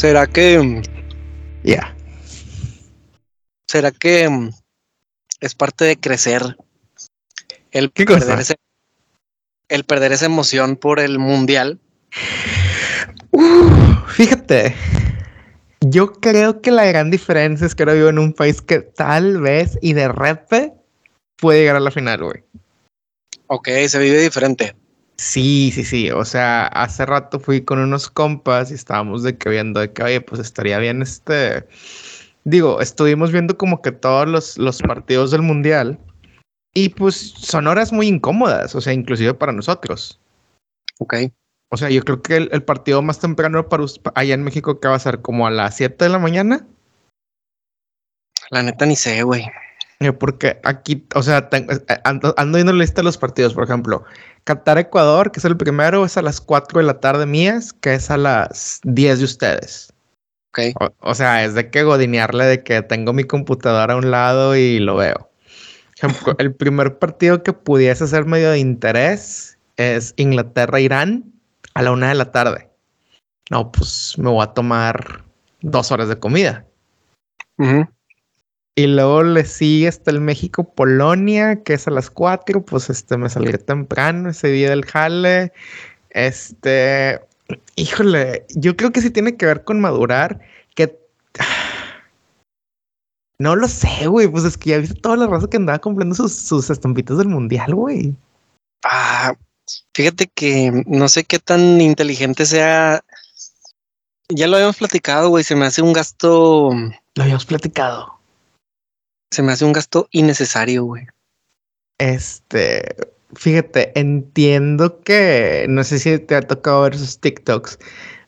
¿Será que... Ya. ¿Será que mm, es parte de crecer el ¿Qué perder cosa? ese- el perder esa emoción por el mundial? Uh, fíjate, yo creo que la gran diferencia es que ahora vivo en un país que tal vez y de repente puede llegar a la final, güey. Ok, se vive diferente. Sí, sí, sí. O sea, hace rato fui con unos compas y estábamos de que viendo de que, oye, pues estaría bien este. Digo, estuvimos viendo como que todos los, los partidos del mundial y pues son horas muy incómodas, o sea, inclusive para nosotros. Ok. O sea, yo creo que el, el partido más temprano para allá en México que va a ser como a las 7 de la mañana. La neta ni sé, güey. Porque aquí, o sea, eh, ando, ando viendo la lista de los partidos, por ejemplo, Qatar-Ecuador, que es el primero, es a las 4 de la tarde mías, que es a las 10 de ustedes. Ok. O, o sea, es de que godinearle de que tengo mi computadora a un lado y lo veo. Ejemplo, el primer partido que pudiese ser medio de interés es Inglaterra-Irán a la una de la tarde. No, pues me voy a tomar dos horas de comida. Ujú. Y luego le sigue hasta el México-Polonia, que es a las 4. Pues este me salí temprano ese día del jale. Este, híjole, yo creo que sí tiene que ver con madurar. Que no lo sé, güey. Pues es que ya viste toda la raza que andaba comprando sus, sus estampitas del mundial, güey. Ah, fíjate que no sé qué tan inteligente sea. Ya lo habíamos platicado, güey. Se me hace un gasto, Lo habíamos platicado. Se me hace un gasto innecesario, güey. Este, fíjate, entiendo que no sé si te ha tocado ver sus TikToks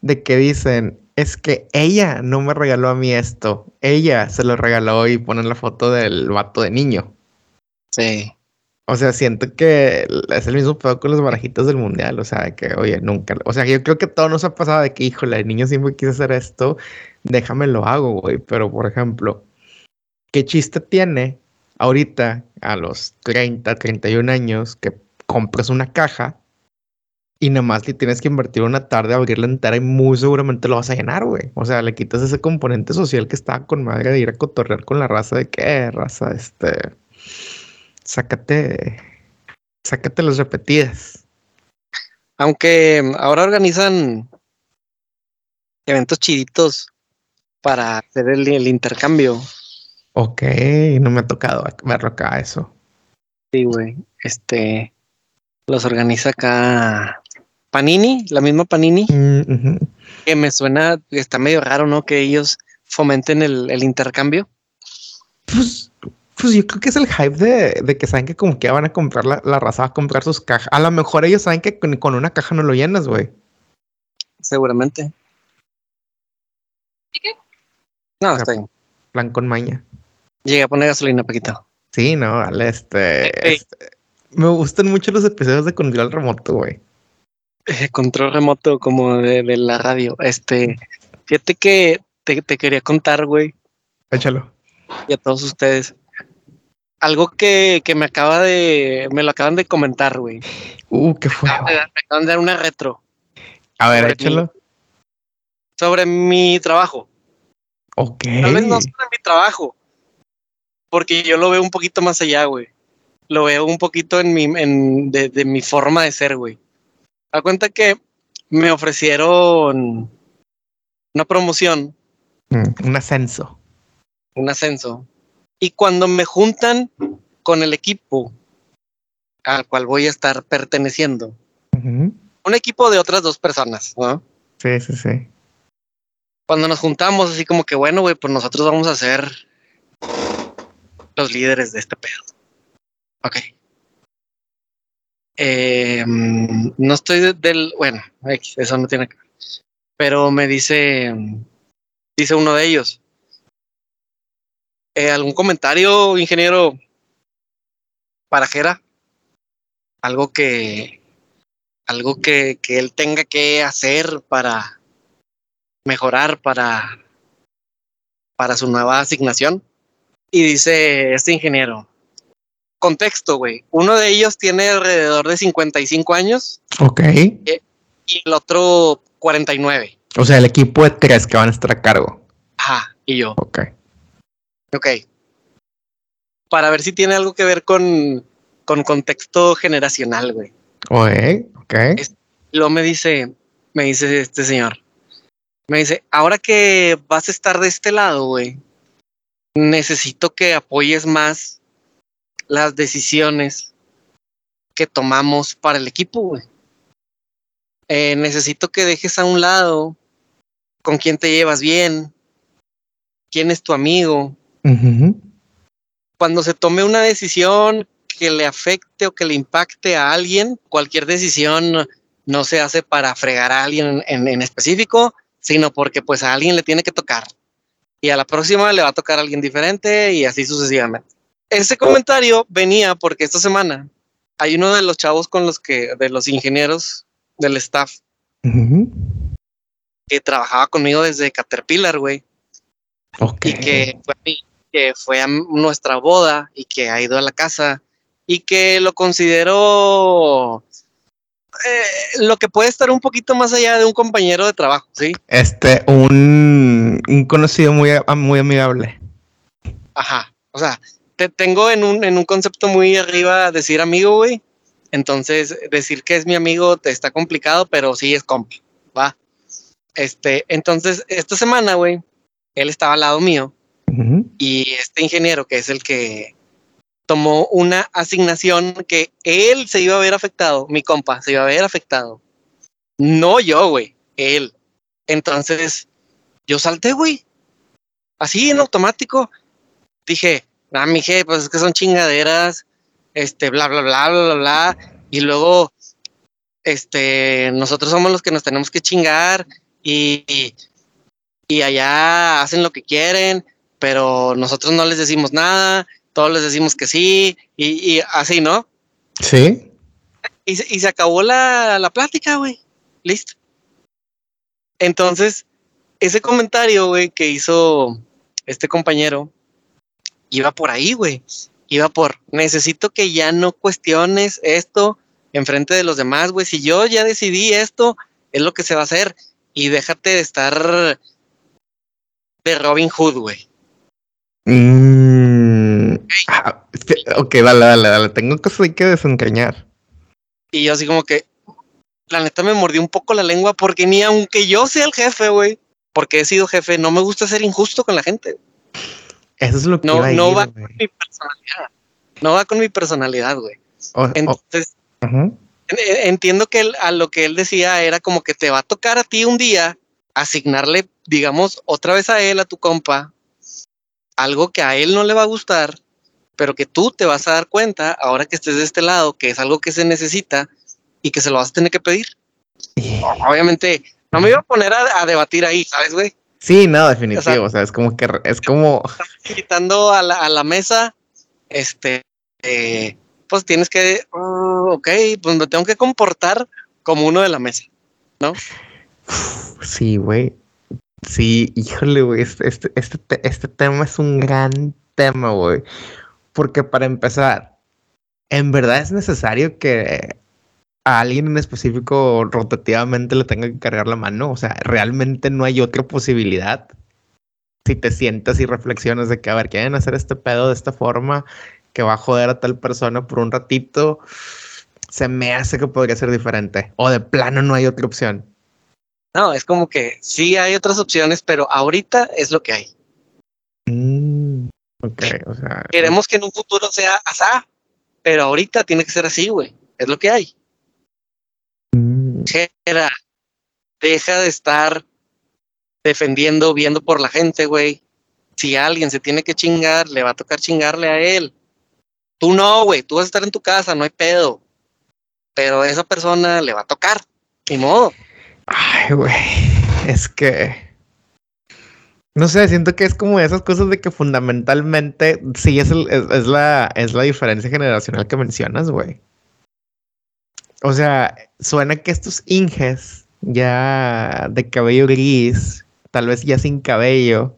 de que dicen, es que ella no me regaló a mí esto, ella se lo regaló y ponen la foto del vato de niño. Sí. O sea, siento que es el mismo pedo con los barajitos del mundial, o sea, que, oye, nunca, o sea, yo creo que todo nos ha pasado de que, híjole, el niño siempre quiso hacer esto, déjame lo hago, güey, pero por ejemplo, ¿qué chiste tiene ahorita a los 30, 31 años que compras una caja y nada más le tienes que invertir una tarde a abrirla entera y muy seguramente lo vas a llenar, güey? O sea, le quitas ese componente social que está con madre de ir a cotorrear con la raza de qué raza, este, sácate, sácate las repetidas. Aunque ahora organizan eventos chiditos para hacer el intercambio. Ok, no me ha tocado verlo acá eso. Sí, güey. Este los organiza acá Panini, la misma Panini, Mm, que me suena, está medio raro, ¿no? Que ellos fomenten el, el intercambio. Pues, pues yo creo que es el hype de, de que saben que como que van a comprar la, la raza, va a comprar sus cajas. A lo mejor ellos saben que con, con una caja no lo llenas, güey. Seguramente. No, está bien. Plan con maña. Llegué a poner gasolina, Paquito. Sí, no, vale, este, este, Me gustan mucho los episodios de control remoto, güey. Eh, control remoto como de, de la radio. Este, fíjate que te, te quería contar, güey, Échalo. y a todos ustedes. Algo que, que me acaba de, me lo acaban de comentar, güey. Uh, qué fue. Me acaban de dar una retro A ver, sobre échalo. sobre mi trabajo. Ok. Tal vez no sobre mi trabajo, porque yo lo veo un poquito más allá, güey. Lo veo un poquito en mi, en, de, de mi forma de ser, güey. Da cuenta que me ofrecieron una promoción, Mm, un ascenso. un ascenso, y cuando me juntan con el equipo al cual voy a estar perteneciendo, un equipo de otras dos personas, ¿no? Sí, sí, sí. Cuando nos juntamos, así como que, bueno, güey, pues nosotros vamos a ser los líderes de este pedo. Ok. Eh, mm, no estoy de- del, bueno, eso no tiene que ver. Pero me dice, dice uno de ellos, eh, ¿algún comentario, ingeniero Parajera? Algo que, algo que, que él tenga que hacer para mejorar para, para su nueva asignación. Y dice este ingeniero, contexto, güey, uno de ellos tiene alrededor de 55 años Ok. y el otro 49. O sea, el equipo de tres que van a estar a cargo. Ajá, y yo. Ok. Ok. Para ver si tiene algo que ver con, con contexto generacional, güey. Oye, ok. Es- Luego me dice, me dice este señor, me dice, ahora que vas a estar de este lado, güey, necesito que apoyes más las decisiones que tomamos para el equipo, güey. Eh, necesito que dejes a un lado con quién te llevas bien, quién es tu amigo, cuando se tome una decisión que le afecte o que le impacte a alguien, cualquier decisión no se hace para fregar a alguien en, en específico, sino porque pues a alguien le tiene que tocar. Y a la próxima le va a tocar a alguien diferente y así sucesivamente. Ese comentario venía porque esta semana hay uno de los chavos con los que, de los ingenieros del staff que trabajaba conmigo desde Caterpillar, güey. Y que fue, que fue a nuestra boda y que ha ido a la casa y que lo considero eh, lo que puede estar un poquito más allá de un compañero de trabajo, ¿sí? Este, un, un conocido muy, muy amigable. Ajá. O sea, te tengo en un, en un concepto muy arriba decir amigo, güey. Entonces, decir que es mi amigo te está complicado, pero sí es compa, va. Este, entonces, esta semana, güey, él estaba al lado mío y este ingeniero, que es el que tomó una asignación que él se iba a ver afectado, mi compa se iba a ver afectado. No yo, güey, él. Entonces, yo salté, güey. Así en automático. Dije, ah, mije, pues es que son chingaderas, este, bla, bla, bla, bla, bla, bla. Y luego, este, nosotros somos los que nos tenemos que chingar y, y, y allá hacen lo que quieren, pero nosotros no les decimos nada, todos les decimos que sí, y, y así, ¿no? Sí. Y se, y se acabó la, la plática, güey. Listo. Entonces, ese comentario, güey, que hizo este compañero, iba por ahí, güey. Iba por, necesito que ya no cuestiones esto enfrente de los demás, güey. Si yo ya decidí esto, es lo que se va a hacer. Y déjate de estar de Robin Hood, güey. Mm, ah, ok, dale, dale, dale. Tengo cosas que desencañar. Y yo así como que, la neta me mordió un poco la lengua porque ni aunque yo sea el jefe, güey, porque he sido jefe, no me gusta ser injusto con la gente. Eso es lo que No, iba a no ir, va con mi personalidad. No va con mi personalidad, güey. Entonces, entiendo que él- a lo que él decía era como que te va a tocar a ti un día asignarle, digamos, otra vez a él, a tu compa, algo que a él no le va a gustar, pero que tú te vas a dar cuenta ahora que estés de este lado, que es algo que se necesita y que se lo vas a tener que pedir. Obviamente, no me iba a poner a, a debatir ahí, ¿sabes, güey? Sí, no, definitivo. O sea- O sea, es como que es como. Quitando a la, a la mesa, este, eh, pues tienes que, oh, ok, pues me tengo que comportar como uno de la mesa. Sí, güey. Sí, híjole, güey. Este, este, este, te- este tema es un gran tema, güey. Porque para empezar, ¿en verdad es necesario que a alguien en específico rotativamente le tenga que cargar la mano? O sea, ¿realmente no hay otra posibilidad? Si te sientas y reflexionas de que, a ver, quieren hacer este pedo de esta forma que va a joder a tal persona por un ratito, se me hace que podría ser diferente. O de plano no hay otra opción. No, es como que sí hay otras opciones, pero ahorita es lo que hay. Mm, ok, o sea. Queremos que en un futuro sea asá, pero ahorita tiene que ser así, güey. Es lo que hay. mm, Jera, deja de estar defendiendo, viendo por la gente, güey. Si alguien se tiene que chingar, le va a tocar chingarle a él. Tú no, güey. Tú vas a estar en tu casa, no hay pedo. Pero a esa persona le va a tocar. Ni modo. Ay, güey. Es que. No sé, siento que es como esas cosas de que fundamentalmente sí es, el- es, es la, es la diferencia generacional que mencionas, güey. O sea, suena que estos inges ya de cabello gris, tal vez ya sin cabello,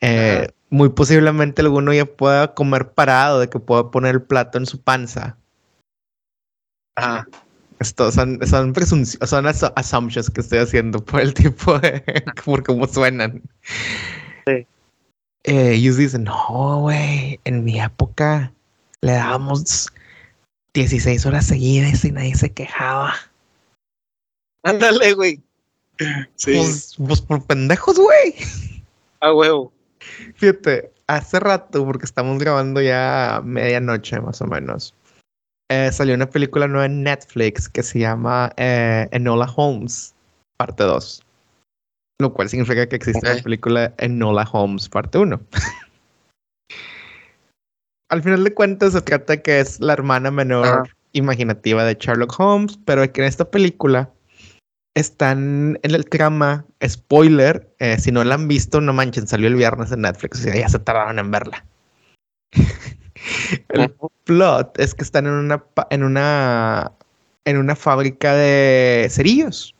eh, muy posiblemente alguno ya pueda comer parado, de que pueda poner el plato en su panza. Ajá. Esto son, son, son assumptions que estoy haciendo por el tipo de. por cómo suenan. Sí. Eh, ellos dicen: No, güey, en mi época le dábamos 16 horas seguidas y nadie se quejaba. Ándale, güey. Sí. Pues, pues por pendejos, güey. Ah, huevo. Fíjate, hace rato, porque estamos grabando ya medianoche más o menos, eh, salió una película nueva en Netflix que se llama eh, Enola Holmes, parte 2. Lo cual significa que existe la película Enola Holmes, parte 1. Al final de cuentas se trata que es la hermana menor imaginativa de Sherlock Holmes, pero que en esta película están en el trama, spoiler, eh, si no la han visto, no manchen, salió el viernes en Netflix, o sea, ya se tardaron en verla. el plot es que están en una, en una, en una fábrica de cerillos.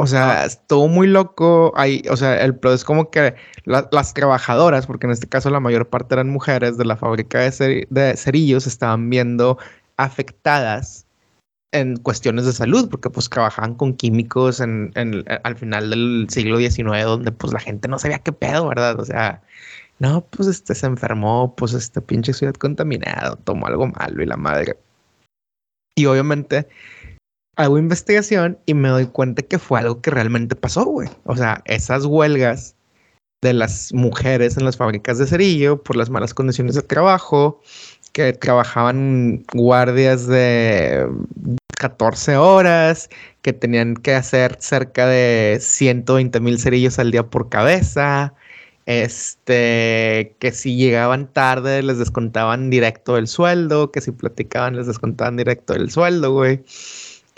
O sea, estuvo muy loco. Ahí, o sea, el plot es como que las trabajadoras, porque en este caso la mayor parte eran mujeres de la fábrica de, de cerillos, estaban viendo afectadas en cuestiones de salud, porque pues trabajaban con químicos en, al final del siglo XIX, donde pues la gente no sabía qué pedo, ¿verdad? O sea, no, pues este se enfermó, pues este pinche ciudad contaminado, tomó algo malo y la madre. Y obviamente hago investigación y me doy cuenta que fue algo que realmente pasó, güey. O sea, esas huelgas de las mujeres en las fábricas de cerillo por las malas condiciones de trabajo, que trabajaban guardias de 14 horas, que tenían que hacer cerca de 120 mil cerillos al día por cabeza, este, que si llegaban tarde les descontaban directo el sueldo, que si platicaban les descontaban directo el sueldo, güey.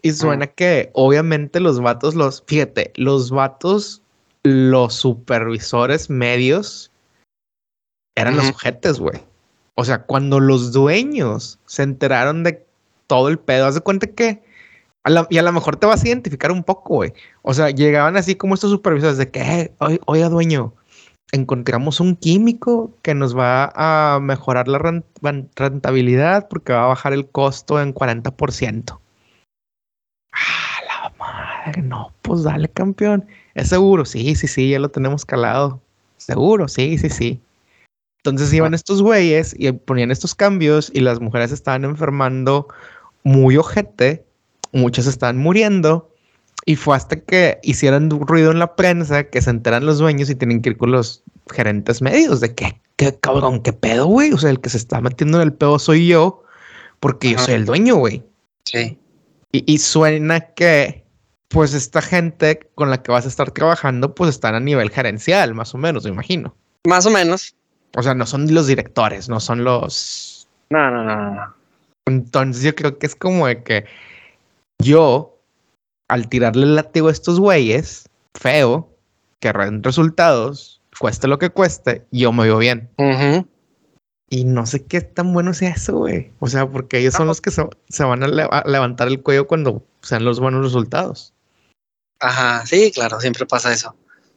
Y suena que obviamente los vatos, los, fíjate, los vatos, los supervisores medios eran los sujetes, güey. O sea, cuando los dueños se enteraron de todo el pedo, haz de cuenta que y a lo mejor te vas a identificar un poco, güey. O sea, llegaban así como estos supervisores de que, eh, oiga, dueño, encontramos un químico que nos va a mejorar la rentabilidad porque va a bajar el costo en 40%. Ah, la madre, no, pues dale, campeón. ¿Es seguro? Sí, sí, sí, ya lo tenemos calado. ¿Seguro? Sí, sí, sí. Entonces iban estos güeyes y ponían estos cambios y las mujeres estaban enfermando muy ojete, muchas estaban muriendo y fue hasta que hicieran ruido en la prensa que se enteran los dueños y tienen que ir con los gerentes medios de que, qué cabrón, qué pedo, güey. O sea, el que se está metiendo en el pedo soy yo porque yo soy el dueño, güey. Sí. Y, y suena que pues esta gente con la que vas a estar trabajando pues están a nivel gerencial, más o menos, me imagino. Más o menos. O sea, no son los directores, no son los. No, no, no, no. Entonces yo creo que es como de que yo, al tirarle el látigo a estos güeyes, feo, que den resultados, cueste lo que cueste, yo me veo bien. Y no sé qué tan bueno sea eso, güey. O sea, porque ellos son los que se, van a, levantar el cuello cuando sean los buenos resultados. Ajá, sí, claro, siempre pasa eso.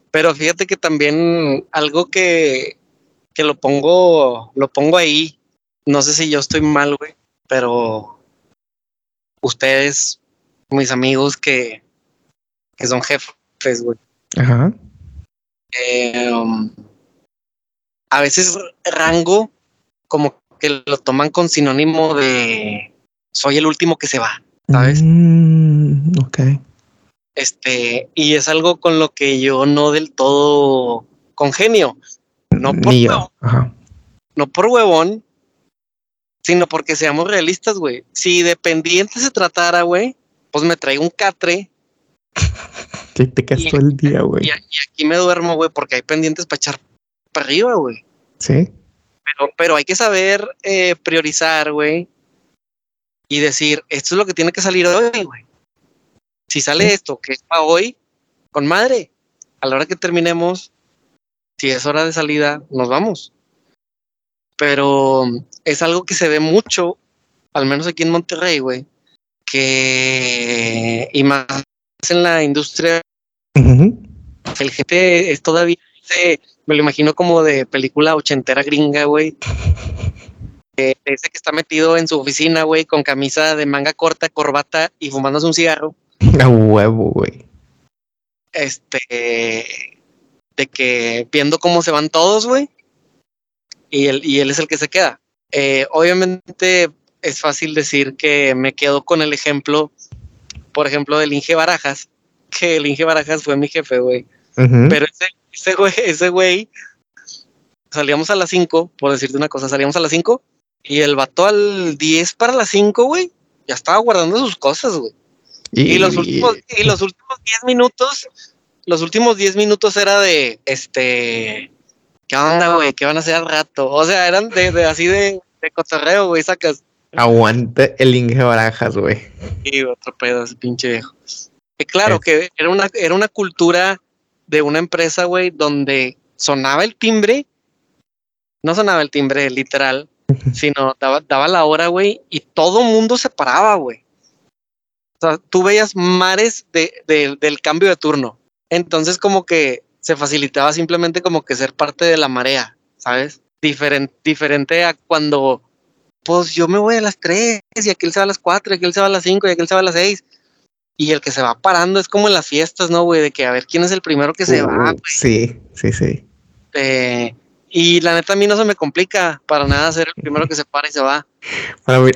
Pero fíjate que también algo que que lo pongo, lo pongo ahí. No sé si yo estoy mal, güey, pero ustedes, mis amigos que, que son jefes, güey. Ajá. Eh, um, a veces rango como que lo toman con sinónimo de soy el último que se va, ¿sabes? Mm, ok. Este, y es algo con lo que yo no del todo congenio. No por, no por huevón, sino porque seamos realistas, güey. Si dependiente se tratara, güey, pues me traigo un catre. Que te quedas todo el día, güey. Y, aquí me duermo, güey, porque hay pendientes para echar para arriba, güey. Sí. Pero, pero hay que saber eh, priorizar, güey. Y decir, esto es lo que tiene que salir hoy, güey. Si sale esto, que es para hoy, con madre, a la hora que terminemos, si es hora de salida, nos vamos. Pero es algo que se ve mucho, al menos aquí en Monterrey, güey, que y más en la industria, el gente es todavía, me lo imagino como de película ochentera gringa, güey. eh, dice que está metido en su oficina, güey, con camisa de manga corta, corbata y fumándose un cigarro. A huevo, güey. Este, de que viendo cómo se van todos, güey. Y él, y él es el que se queda. Eh, obviamente es fácil decir que me quedo con el ejemplo, por ejemplo, del Inge Barajas, que el Inge Barajas fue mi jefe, güey. Pero ese, ese güey, ese güey, salíamos a las 5, por decirte una cosa, salíamos a las 5 y el vato al 10 para las 5, güey, ya estaba guardando sus cosas, güey. Y, los últimos, y los últimos 10 minutos, los últimos 10 minutos era de, este, ¿qué onda, güey? ¿Qué van a hacer al rato? O sea, eran de, así de, de cotorreo, güey, sacas. Aguante el Inge Barajas, güey. Y otro pedo, ese pinche viejo. Y claro, que era una, era una cultura de una empresa, güey, donde sonaba el timbre, no sonaba el timbre literal, sino daba, daba la hora, güey, y todo mundo se paraba, güey. O sea, tú veías mares de, del cambio de turno. Entonces, como que se facilitaba simplemente como que ser parte de la marea, ¿sabes? Diferente, diferente a cuando, pues yo me voy a las tres y aquel se va a las cuatro y aquel se va a las cinco y aquel se va a las seis. Y el que se va parando es como en las fiestas, ¿no, güey? De que a ver quién es el primero que se va, güey. Sí, sí, sí. Eh, y la neta a mí no se me complica para nada ser el primero que se para y se va. A mí,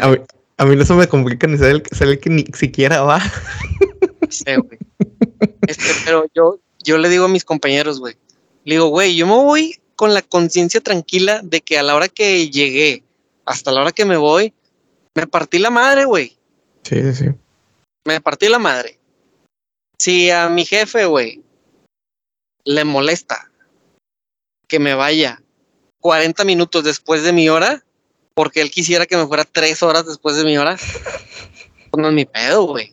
a mí, no se me complica ni ser el, ser el que ni siquiera va. Sí, güey. Este, pero yo, yo le digo a mis compañeros, güey, le digo, güey, yo me voy con la conciencia tranquila de que a la hora que llegué, hasta la hora que me voy, me partí la madre, güey. Sí, sí, sí. Me partí la madre. Si a mi jefe, güey, le molesta que me vaya 40 minutos después de mi hora, porque él quisiera que me fuera 3 horas después de mi hora, pues no es mi pedo, güey.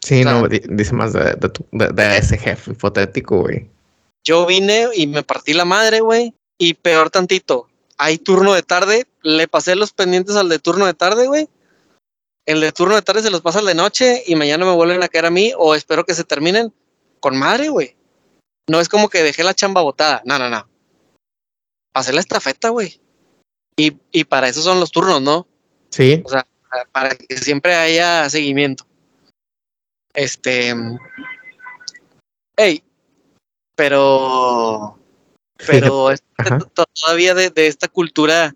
Sí, no, dice más de, de, ese jefe hipotético, güey. Yo vine y me partí la madre, güey. Y peor tantito, hay turno de tarde, le pasé los pendientes al de turno de tarde, güey. El de turno de tarde se los pasa al de noche y mañana me vuelven a caer a mí o espero que se terminen con madre, güey. No es como que dejé la chamba botada. No, no, no hacer la estafeta, güey. Y, y para eso son los turnos, ¿no? Sí. O sea, para que siempre haya seguimiento. Este. Hey, pero. Pero todavía de, de, esta cultura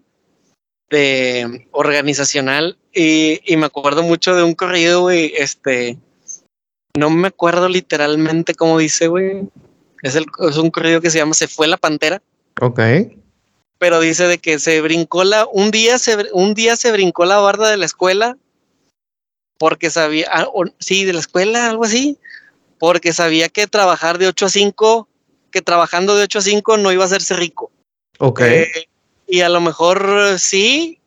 de organizacional. Y, y, me acuerdo mucho de un corrido, güey. Este. No me acuerdo literalmente cómo dice, güey. Es, el, es un corrido que se llama Se fue la pantera. Ok pero dice de que se brincó la, un día se, un día se brincó la barda de la escuela porque sabía, ah, sí, de la escuela, algo así, porque sabía que trabajar de 8 a 5, que trabajando de 8 a 5 no iba a hacerse rico. Ok. Eh, y a lo mejor sí,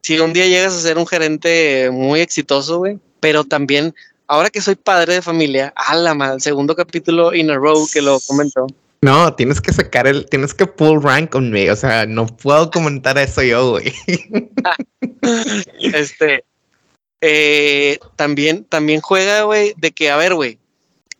si un día llegas a ser un gerente muy exitoso, güey, pero también, ahora que soy padre de familia, a la el segundo capítulo in a row que lo comentó. No, tienes que sacar el, tienes que pull rank conmigo. O sea, no puedo comentar eso yo, güey. este, eh, también, también juega, güey, de que, a ver, güey,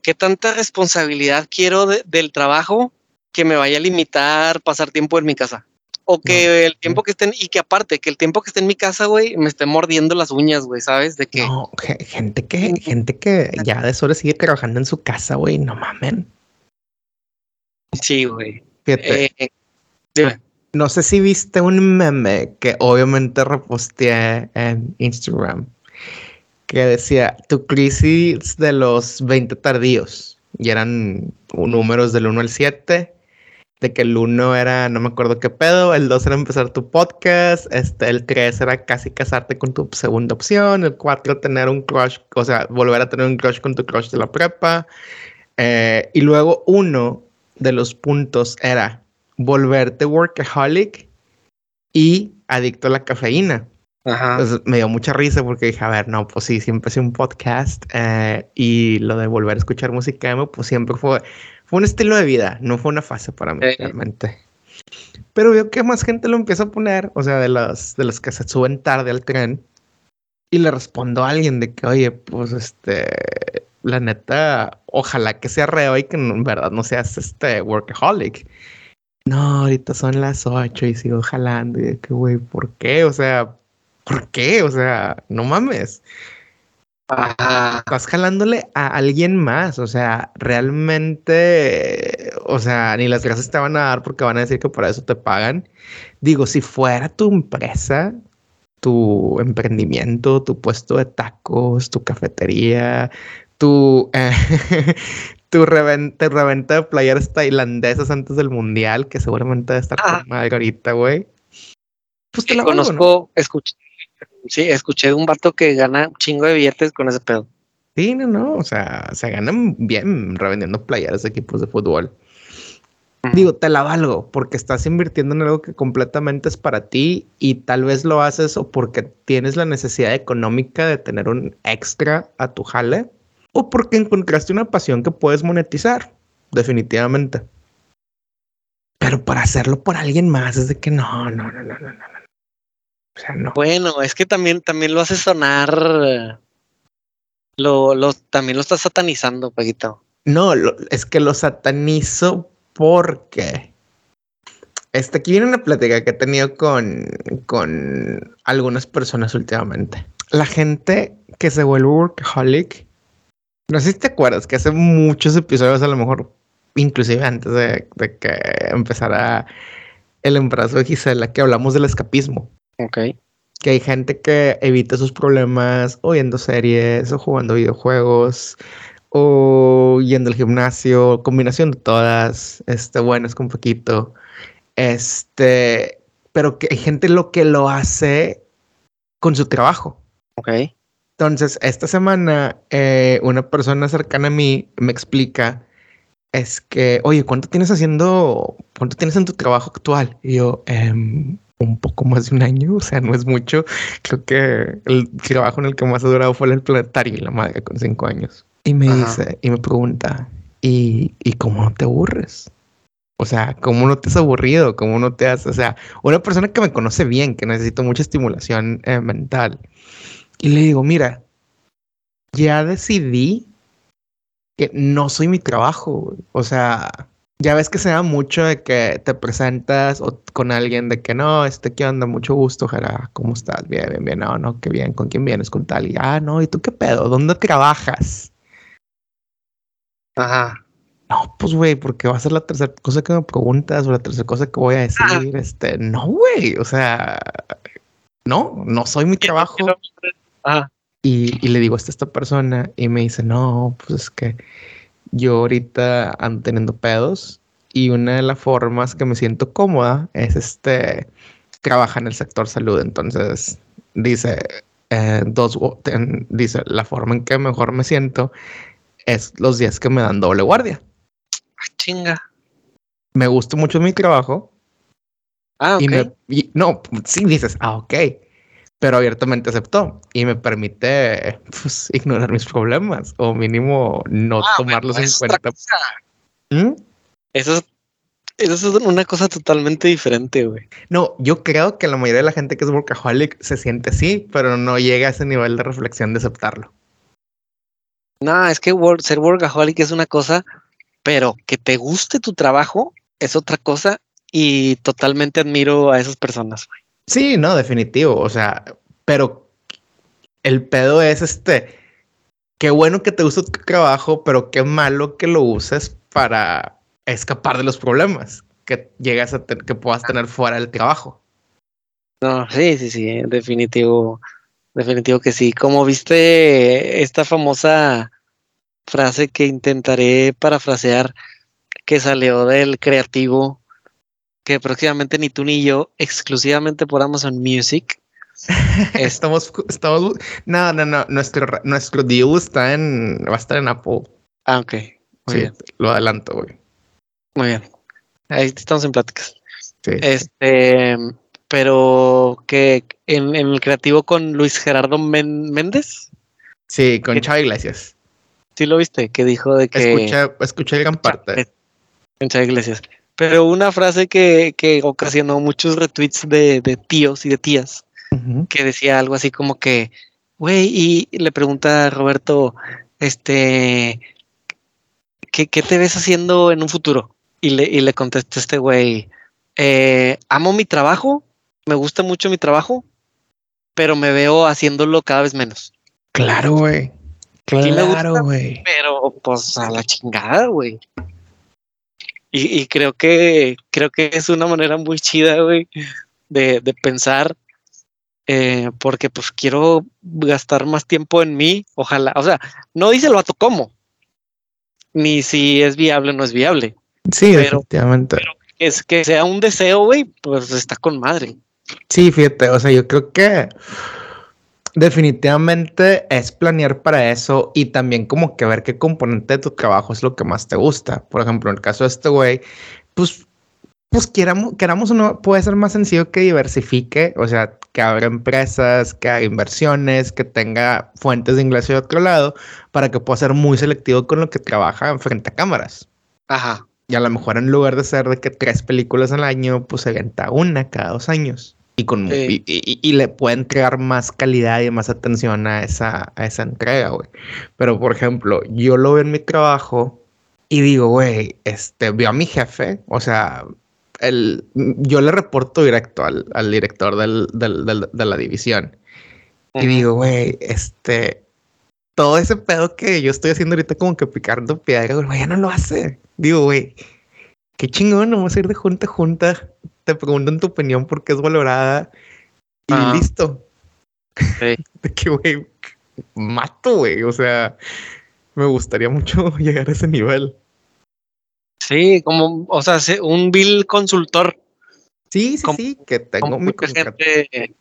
¿qué tanta responsabilidad quiero del trabajo que me vaya a limitar pasar tiempo en mi casa? O que el tiempo que estén, y que aparte, que el tiempo que esté en mi casa, güey, me esté mordiendo las uñas, güey, ¿sabes? De que. No, gente que, gente que ya de eso sigue trabajando en su casa, güey, no mamen. Sí, güey. Eh, no sé si viste un meme que obviamente reposteé en Instagram que decía tu crisis de los 20 tardíos y eran números del 1 al 7 de que el 1 era no me acuerdo qué pedo, el 2 era empezar tu podcast, este, el 3 era casi casarte con tu segunda opción, el 4 tener un crush, o sea, volver a tener un crush con tu crush de la prepa, eh, y luego uno de los puntos era volverte workaholic y adicto a la cafeína. Ajá. Entonces me dio mucha risa porque dije, a ver, no, pues sí, siempre hice un podcast eh, y lo de volver a escuchar música pues siempre fue, fue un estilo de vida, no fue una fase para mí realmente. Pero veo que más gente lo empieza a poner, o sea, de los, de los que se suben tarde al tren. Y le respondo a alguien de que, oye, pues este, la neta, ojalá que sea reo y que en verdad no seas este workaholic. No, ahorita son las 8 y sigo jalando. Y de que, güey, ¿por qué? O sea, ¿Por qué? O sea, no mames. Estás jalándole a alguien más. O sea, realmente, o sea, ni las gracias te van a dar porque van a decir que por eso te pagan. Digo, si fuera tu empresa, tu emprendimiento, tu puesto de tacos, tu cafetería, tu, eh, tu reventa, reventa de playeras tailandesas antes del mundial, que seguramente debe estar ah. madre ahorita, güey. Pues te la conozco, escuché, sí, escuché de un vato que gana un chingo de billetes con ese pedo. Sí, no, no, o sea, se ganan bien revendiendo playeras de equipos de fútbol. Digo, te la valgo porque estás invirtiendo en algo que completamente es para ti y tal vez lo haces o porque tienes la necesidad económica de tener un extra a tu jale o porque encontraste una pasión que puedes monetizar, definitivamente. Pero para hacerlo por alguien más es de que no, no, no, no, no, no. O sea, no. Bueno, es que también, también lo hace sonar. Lo, lo, también lo estás satanizando, Paguito. No, es que lo satanizo porque este, aquí viene una plática que he tenido con, con algunas personas últimamente. La gente que se vuelve workaholic, no sé si te acuerdas que hace muchos episodios, a lo mejor, inclusive antes de, que empezara el embarazo de Gisela, que hablamos del escapismo. Ok. Que hay gente que evita sus problemas o viendo series o jugando videojuegos o yendo al gimnasio, combinación de todas, este, bueno, es con poquito, este, pero que hay gente lo que lo hace con su trabajo. Ok. Entonces, esta semana, eh, una persona cercana a mí me explica, es que, oye, ¿cuánto tienes haciendo, cuánto tienes en tu trabajo actual? Y yo, em, un poco más de un año, o sea, no es mucho. Creo que el trabajo en el que más ha durado fue el planetario, la madre, con cinco años. Y me dice, y me pregunta, ¿y, ¿y cómo no te aburres? O sea, ¿cómo no te has aburrido? ¿Cómo no te has...? O sea, una persona que me conoce bien, que necesito mucha estimulación eh, mental. Y le digo, mira, ya decidí que no soy mi trabajo. O sea, ya ves que se da mucho de que te presentas o con alguien de que no, este, ¿qué onda? Mucho gusto, Jara. ¿Cómo estás? Bien, bien, bien. No, no, qué bien. ¿Con quién vienes? Con tal. Y, ah, no, ¿y tú qué pedo? ¿Dónde trabajas? Ajá. No, pues, güey, porque va a ser la tercera cosa que me preguntas o la tercera cosa que voy a decir. Este, no, güey, o sea, no, no soy mi trabajo. Ajá. Y, y, le digo a esta persona y me dice, no, pues es que yo ahorita ando teniendo pedos y una de las formas que me siento cómoda es este, trabaja en el sector salud. Entonces, dice, eh, dos, dice, la forma en que mejor me siento es los días que me dan doble guardia. Ah, chinga. Me gusta mucho mi trabajo. Ah, ok. no, sí dices, ah, ok. Pero abiertamente aceptó y me permite pues, ignorar mis problemas o mínimo no ah, tomarlos en cuenta. ¿Mm? Eso es eso es una cosa totalmente diferente, güey. No, yo creo que la mayoría de la gente que es workaholic se siente así, pero no llega a ese nivel de reflexión de aceptarlo. No, es que ser workaholic es una cosa, pero que te guste tu trabajo es otra cosa y totalmente admiro a esas personas. Sí, no, definitivo. O sea, pero el pedo es este. Qué bueno que te guste tu trabajo, pero qué malo que lo uses para escapar de los problemas que llegas a que puedas tener fuera del trabajo. No, sí, sí, sí, definitivo. Definitivo que sí. Como viste esta famosa frase que intentaré parafrasear que salió del creativo, que próximamente ni tú ni yo, exclusivamente por Amazon Music. estamos, estamos, no, no, no, nuestro, nuestro deal está en, va a estar en Apple. Ah, ok. Muy sí, bien. lo adelanto, güey. Muy bien. Ahí estamos en pláticas. Sí. Este, pero que en, el creativo con Luis Gerardo Méndez. Sí, con Chava Iglesias. Sí lo viste, que dijo de que... Escuché, escuché gran parte. En Chava Iglesias. Pero una frase que, que ocasionó muchos retweets de, de tíos y de tías, que decía algo así como que, güey, y le pregunta a Roberto, este, ¿qué, ¿qué, te ves haciendo en un futuro? Y le, y le contesta este güey, eh, amo mi trabajo, me gusta mucho mi trabajo, pero me veo haciéndolo cada vez menos. Claro, güey. Claro, güey. Pero pues a la chingada, güey. Y, y creo que creo que es una manera muy chida, güey, de, de pensar. eh, porque pues quiero gastar más tiempo en mí. Ojalá. O sea, no dice el vato cómo. Ni si es viable o no es viable. Sí, pero- definitivamente. Es que sea un deseo, güey, pues está con madre. Sí, fíjate, o sea, yo creo que definitivamente es planear para eso y también como que ver qué componente de tu trabajo es lo que más te gusta. Por ejemplo, en el caso de este güey, pues, pues queramos, queramos o no, puede ser más sencillo que diversifique, o sea, que abra empresas, que haga inversiones, que tenga fuentes de ingreso de otro lado, para que pueda ser muy selectivo con lo que trabaja frente a cámaras. Ajá. Y a lo mejor en lugar de ser de que tres películas al año, pues se avienta una cada dos años. Y, con, y, y- y le puede entregar más calidad y más atención a esa, a esa entrega, güey. Pero, por ejemplo, yo lo veo en mi trabajo y digo, güey, este, veo a mi jefe, o sea, el, yo le reporto directo al, al director del, del- del- de la división. Y Ujú. digo, güey, este, todo ese pedo que yo estoy haciendo ahorita como que picando piedra, güey, ya no lo hace. Digo, güey, qué chingón, vamos a ir de junta a junta, te preguntan tu opinión porque es valorada y listo. Sí. De que, güey, mato, güey, o sea, me gustaría mucho llegar a ese nivel. Sí, como, o sea, se- un bill consultor. Sí, sí, Como- sí, que tengo mi mucha gente,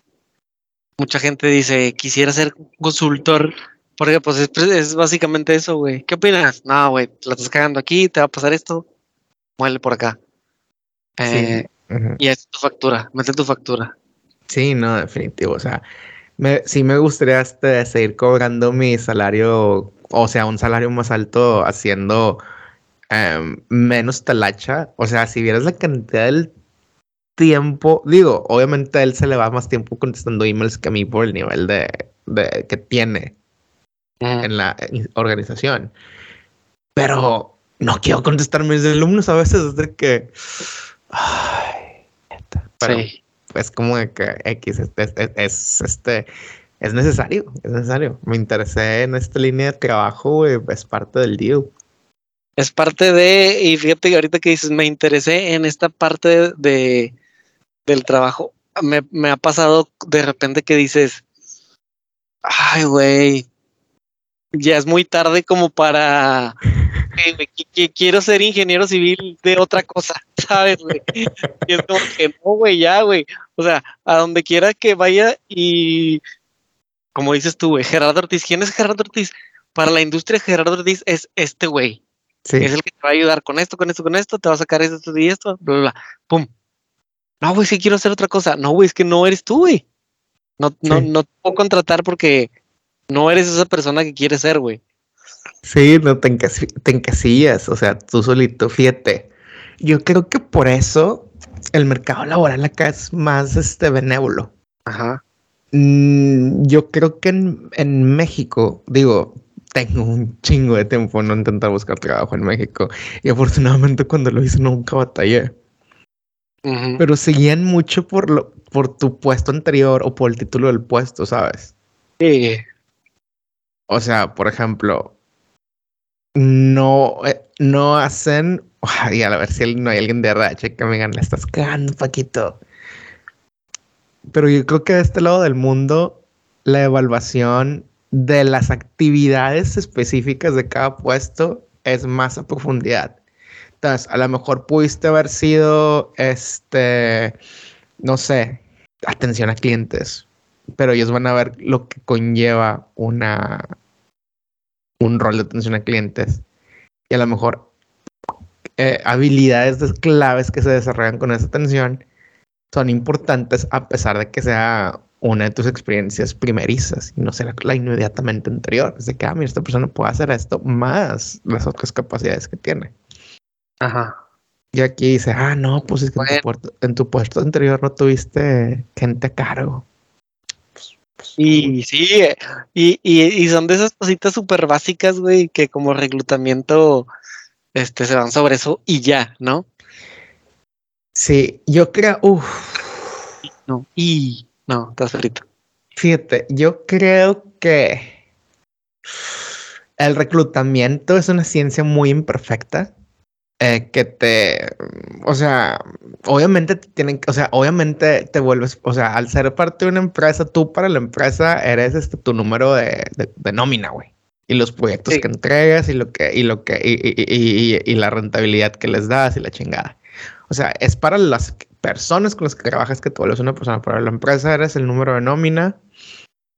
mucha gente dice, quisiera ser consultor, porque pues es, es básicamente eso, güey. ¿Qué opinas? No, güey, la estás cagando aquí, te va a pasar esto, muele por acá. Eh, Y es tu factura, mete tu factura. Sí, no, definitivo. O sea, me, sí me gustaría este, seguir cobrando mi salario, o sea, un salario más alto haciendo em, menos talacha. O sea, si vieras la cantidad del tiempo, digo, obviamente a él se le va más tiempo contestando emails que a mí por el nivel de, de que tiene en la organización. Pero no quiero contestar mis alumnos a veces es de que... Ay. Pero, Sí. pues como de que X es, es- es- es, este es necesario, es necesario. Me interesé en esta línea de trabajo, güey, es parte del deal. Es parte de, y fíjate que ahorita que dices, me interesé en esta parte de, del trabajo. Me, me ha pasado de repente que dices, ay, güey, ya es muy tarde como para, que quiero ser ingeniero civil de otra cosa, ¿sabes, güey? Y es como que no, güey, ya, güey. O sea, a donde quiera que vaya y, como dices tú, güey, Gerardo Ortiz, ¿quién es Gerardo Ortiz? Para la industria, Gerardo Ortiz es este güey. Sí, Es el que te va a ayudar con esto, con esto, con esto, te va a sacar esto, esto y esto, bla, bla, bla. Pum. No, güey, sí quiero hacer otra cosa. No, güey, es que no eres tú, güey. No, no, Sí. no te puedo contratar porque no eres esa persona que quieres ser, güey. sí, no te, te encasillas, o sea, tú solito, fíjate. Yo creo que por eso el mercado laboral acá es más este benévolo. Ajá. Mm, yo creo que en, en México, digo, tengo un chingo de tiempo no intentar buscar trabajo en México y afortunadamente cuando lo hice nunca batallé. Pero seguían mucho por lo, por tu puesto anterior o por el título del puesto, ¿sabes? Sí. O sea, por ejemplo, no, eh, no hacen. Ay, a ver si no hay alguien de RH que me digan, estás cagando, Paquito. Pero yo creo que de este lado del mundo, la evaluación de las actividades específicas de cada puesto es más a profundidad. Entonces, a lo mejor pudiste haber sido, este, no sé, atención a clientes, pero ellos van a ver lo que conlleva una, un rol de atención a clientes y a lo mejor eh, habilidades de- claves que se desarrollan con esa atención son importantes a pesar de que sea una de tus experiencias primerizas y no sea la, inmediatamente anterior. Es de que, ah, mira, esta persona puede hacer esto más las otras capacidades que tiene. Ajá. Y aquí dice, ah, no, pues es que en, tu Bueno. puerto- en tu puesto anterior no tuviste gente a cargo. Y sí, eh, y, y, y son de esas cositas súper básicas, güey, que como reclutamiento este, se van sobre eso y ya, ¿no? Sí, yo creo, uff, No. Y no, estás frito. Fíjate, yo creo que el reclutamiento es una ciencia muy imperfecta. Eh, que te, o sea, obviamente tienen, o sea, obviamente te vuelves, o sea, al ser parte de una empresa, tú para la empresa eres este tu número de, de, nómina, güey. Y los proyectos que entregas y lo que, y lo que, y, y, y, la rentabilidad que les das y la chingada. O sea, es para las personas con las que trabajas que tú eres una persona, para la empresa eres el número de nómina.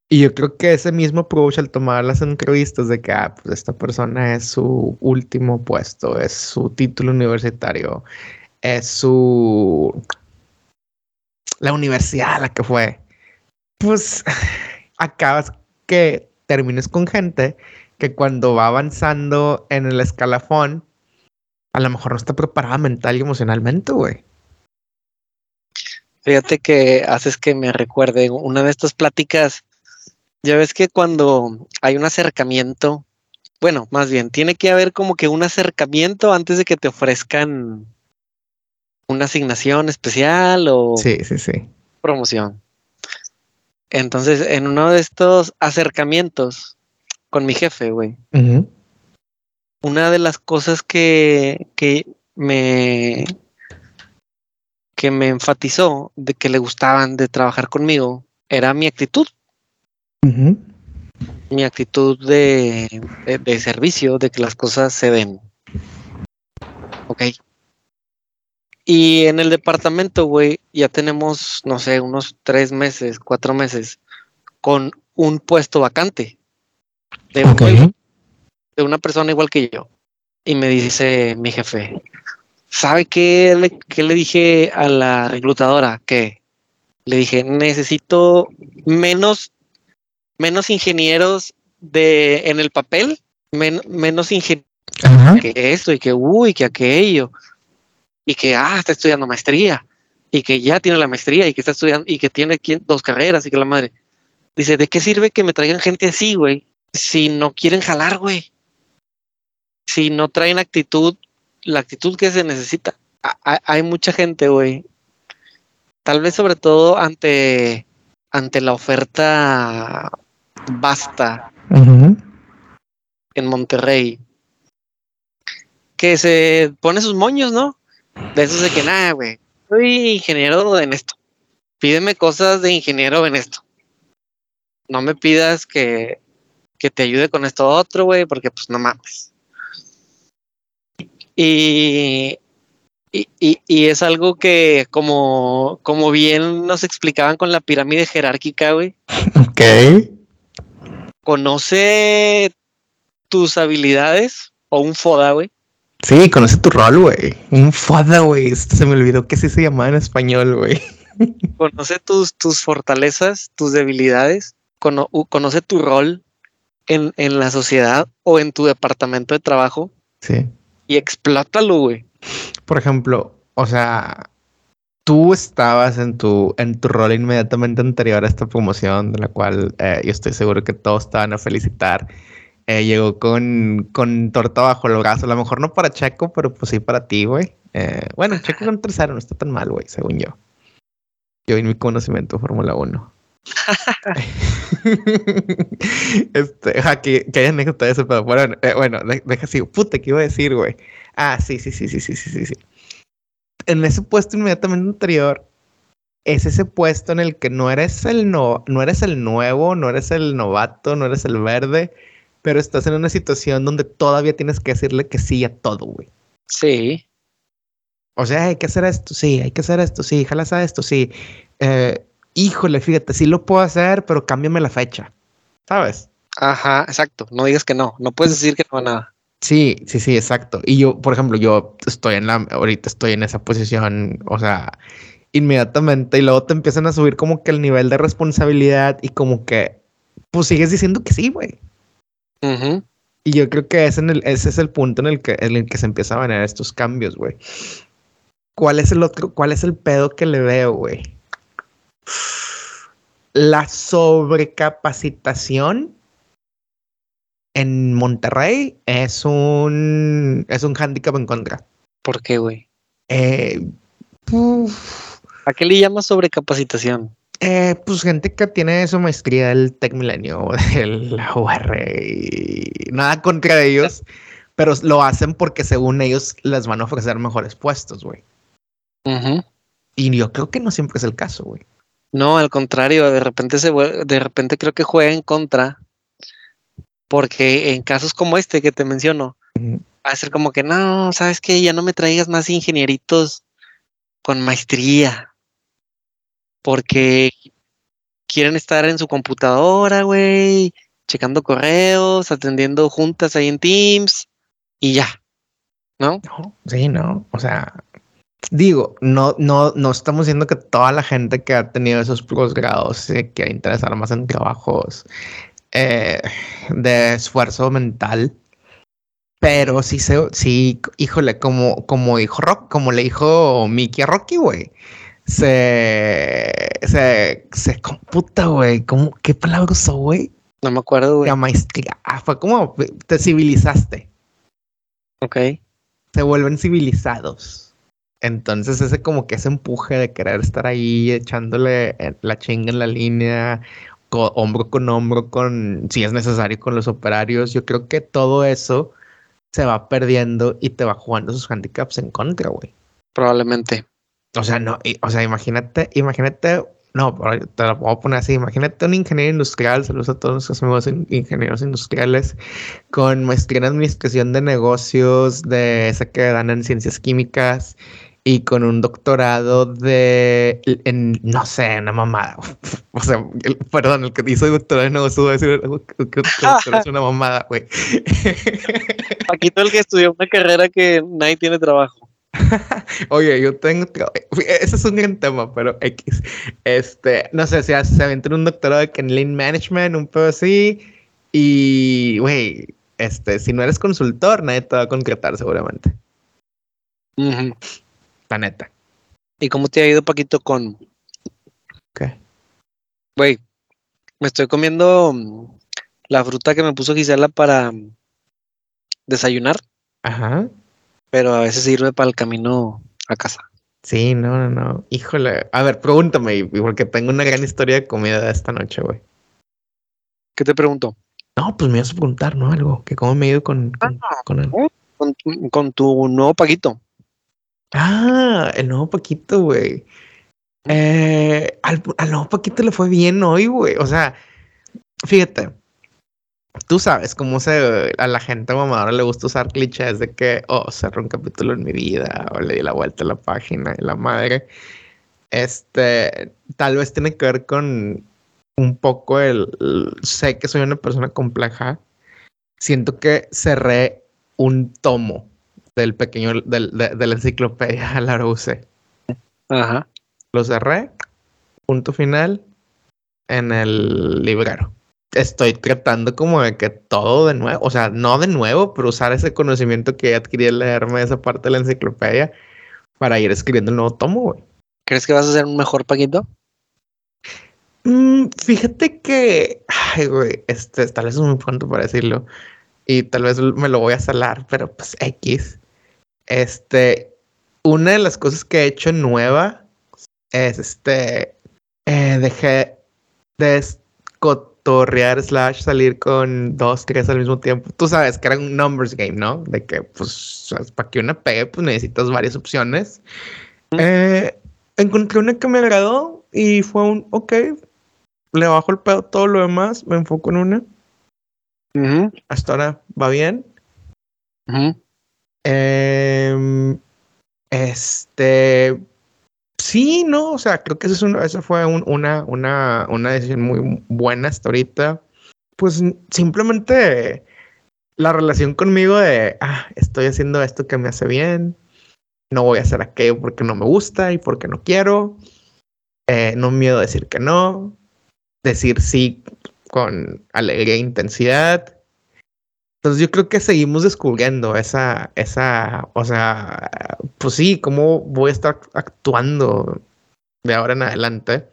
Y yo creo que ese mismo approach al tomar las entrevistas de que ah, pues esta persona es su último puesto, es su título universitario, es su la universidad a la que fue. Pues acabas que termines con gente que cuando va avanzando en el escalafón, a lo mejor no está preparada mental y emocionalmente, güey. Fíjate que haces que me recuerde una de estas pláticas. Ya ves que cuando hay un acercamiento, bueno, más bien, tiene que haber como que un acercamiento antes de que te ofrezcan una asignación especial o sí, sí, sí. promoción. Entonces, en uno de estos acercamientos con mi jefe, güey, una de las cosas que, que me que me enfatizó de que le gustaban de trabajar conmigo era mi actitud. Mi actitud de, de, servicio, de que las cosas se den. Ok. Y en el departamento, güey, ya tenemos, no sé, unos tres meses, cuatro meses con un puesto vacante de, de una persona igual que yo. Y me dice mi jefe, ¿sabe qué le, le dije a la reclutadora? Que le dije, necesito menos, menos ingenieros de en el papel, menos ingenieros que esto y que uy, que aquello, y que ah, está estudiando maestría, y que ya tiene la maestría, y que está estudiando, y que tiene dos carreras, y que la madre. Dice, ¿de qué sirve que me traigan gente así, güey? Si no quieren jalar, güey. Si no traen actitud la actitud que se necesita. hay mucha gente, güey. Tal vez sobre todo ante, ante la oferta basta en Monterrey. Que se pone sus moños, ¿no? De esos de que nada, güey. Soy ingeniero en esto. Pídeme cosas de ingeniero en esto. No me pidas que, que te ayude con esto otro, güey, porque pues no mames. Y, y, es algo que, como, como bien nos explicaban con la pirámide jerárquica, güey. Ok. Conoce tus habilidades o un FODA, güey. Sí, conoce tu rol, güey. Un FODA, güey. se me olvidó que sí se llamaba en español, güey. Conoce tus, tus fortalezas, tus debilidades. conoce tu rol en, en la sociedad o en tu departamento de trabajo. Sí y explótalo, güey. Por ejemplo, o sea, tú estabas en tu, en tu rol inmediatamente anterior a esta promoción, de la cual eh, yo estoy seguro que todos estaban a felicitar. Eh, llegó con, con torta bajo el brazo, a lo mejor no para Checo, pero pues sí para ti, güey. Eh, bueno, Checo con tercero no está tan mal, güey, según yo. Yo y mi conocimiento de Fórmula 1. este, que, que hay anécdota de eso, pero bueno, eh, bueno, deja así, puta, ¿qué iba a decir, güey? Ah, sí, sí, sí, sí, sí, sí, sí. En ese puesto inmediatamente anterior, es ese puesto en el que no eres el no, no eres el nuevo, no eres el novato, no eres el verde, pero estás en una situación donde todavía tienes que decirle que sí a todo, güey. Sí. O sea, hay que hacer esto, sí, hay que hacer esto, sí, jalas a esto, sí. Eh, híjole, fíjate, sí lo puedo hacer, pero cámbiame la fecha, ¿sabes? Ajá, exacto. No digas que no, no puedes decir que no a nada. Sí, sí, sí, exacto. Y yo, por ejemplo, yo estoy en la, ahorita estoy en esa posición, o sea, inmediatamente y luego te empiezan a subir como que el nivel de responsabilidad y como que, pues sigues diciendo que sí, güey. Y yo creo que ese, en el, ese es el punto en el que, en el que se empiezan a venir estos cambios, güey. ¿Cuál es el otro, cuál es el pedo que le veo, güey? La sobrecapacitación en Monterrey es un es un hándicap en contra. ¿Por qué, güey? Eh, ¿A qué le llamas sobrecapacitación? Eh, pues gente que tiene su maestría del Tec Milenio o de la UR y nada contra ellos, pero lo hacen porque según ellos les van a ofrecer mejores puestos, güey. Y yo creo que no siempre es el caso, güey. No, al contrario, de repente se de repente creo que juega en contra. Porque en casos como este que te menciono, va a ser como que no, sabes que ya no me traigas más ingenieritos con maestría. Porque quieren estar en su computadora, güey, checando correos, atendiendo juntas ahí en Teams y ya. ¿No? no sí, no. O sea, digo, no, no, no estamos diciendo que toda la gente que ha tenido esos posgrados se quiera interesar más en trabajos eh, de esfuerzo mental. Pero sí se, sí, híjole, como, como dijo Rock, como le dijo Mickey a Rocky, güey. Se, se, se computa, güey. ¿Qué palabra usó, güey? No me acuerdo, güey. La maestría. Ah, fue como te civilizaste. Ok. Se vuelven civilizados. Entonces ese como que ese empuje de querer estar ahí echándole eh, la chinga en la línea, hombro con hombro, con, si es necesario, con los operarios, yo creo que todo eso se va perdiendo y te va jugando sus handicaps en contra, güey. Probablemente. O sea, no, o sea, imagínate, imagínate, no, te lo puedo poner así, imagínate un ingeniero industrial, saludos a todos nuestros amigos ingenieros industriales, con maestría en administración de negocios, de esa que dan en ciencias químicas, y con un doctorado de, en, no sé, una mamada. O sea, perdón, el que hizo el doctorado no negocios a decir que, es una mamada, güey. Paquito el que estudió una carrera que nadie tiene trabajo. Oye, yo tengo, ese es un gran tema, pero X. Este, no sé, si se aventó un doctorado de en Lean Management, un poco así, y, güey, este, si no eres consultor, nadie te va a concretar seguramente. La neta. ¿Y cómo te ha ido, Paquito, con. ¿Qué? Güey, me estoy comiendo mm, la fruta que me puso Gisela para mm, desayunar. Ajá. Pero a veces sirve para el camino a casa. Sí, no, no, no. Híjole. A ver, pregúntame, porque tengo una gran historia de comida de esta noche, güey. ¿Qué te pregunto? No, pues me ibas a preguntar, ¿no? Algo. Que cómo me he ido con, con, ah, con, con tu nuevo Paquito. Ah, el nuevo Paquito, güey. Eh, al, nuevo Paquito le fue bien hoy, güey. O sea, fíjate. Tú sabes cómo se, a la gente mamadora le gusta usar clichés de que, oh, cerré un capítulo en mi vida, o le di la vuelta a la página y la madre. Este, tal vez tiene que ver con un poco el, sé que soy una persona compleja. Siento que cerré un tomo del pequeño, del, de, la enciclopedia la usé. Ajá. Lo cerré, punto final, en el librero. Estoy tratando como de que todo de nuevo, o sea, no de nuevo, pero usar ese conocimiento que adquirí al leerme esa parte de la enciclopedia para ir escribiendo el nuevo tomo, güey. ¿Crees que vas a ser un mejor Paquito? Mm, fíjate que, ay, güey, este, tal vez es muy pronto para decirlo y tal vez me lo voy a salar, pero pues X. Este, una de las cosas que he hecho nueva es este, eh, dejé de cotorrear slash salir con dos, tres al mismo tiempo. Tú sabes que era un numbers game, ¿no? De que, pues, para que una pegue, pues necesitas varias opciones. Eh, encontré una que me agradó y fue un, ok, le bajo el pedo todo lo demás, me enfoco en una. Hasta ahora va bien. Em, este, sí, no, o sea, creo que eso, es eso fue una, una, una decisión muy buena hasta ahorita. Pues simplemente la relación conmigo de, ah, estoy haciendo esto que me hace bien, no voy a hacer aquello porque no me gusta y porque no quiero, eh, no miedo a decir que no, decir sí con alegría e intensidad entonces yo creo que seguimos descubriendo esa, esa, o sea, pues sí, cómo voy a estar actuando de ahora en adelante.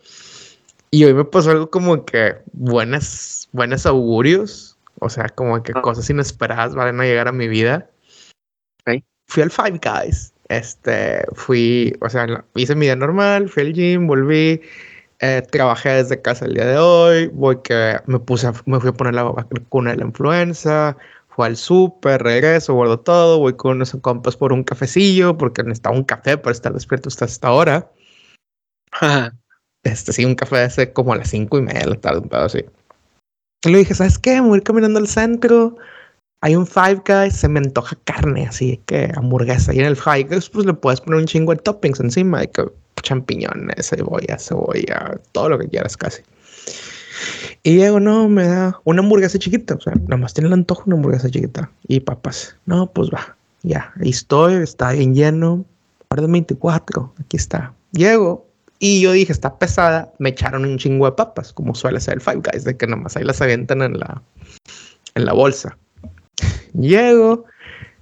Y hoy me pasó algo como que buenas, buenos augurios, o sea, como que ah. cosas inesperadas van a llegar a mi vida. Fui al Five Guys, este, fui, o sea, hice mi día normal, fui al gym, volví, eh, trabajé desde casa el día de hoy, voy que me puse, a- me fui a poner la vacuna de la influenza, fui al súper, regreso, guardo todo, voy con unos compas por un cafecillo, porque necesitaba un café para estar despierto hasta esta hora. Este, sí, un café hace como a las cinco y media de la tarde, un pedo así. Y le dije, ¿sabes qué? Me voy a ir caminando al centro. Hay un Five Guys, se me antoja carne, así que hamburguesa. Y en el Five Guys, pues le puedes poner un chingo de toppings encima, de que champiñones, cebolla, cebolla, todo lo que quieras casi. Y Diego, no, me da una hamburguesa chiquita, o sea, nada más tiene el antojo una hamburguesa chiquita. Y papas, no, pues va, ya, ahí estoy, está bien lleno. Orden 24, aquí está. Llego, y yo dije, está pesada, me echaron un chingo de papas, como suele ser el Five Guys, de que nomás ahí las avientan en la, en la bolsa. Llego,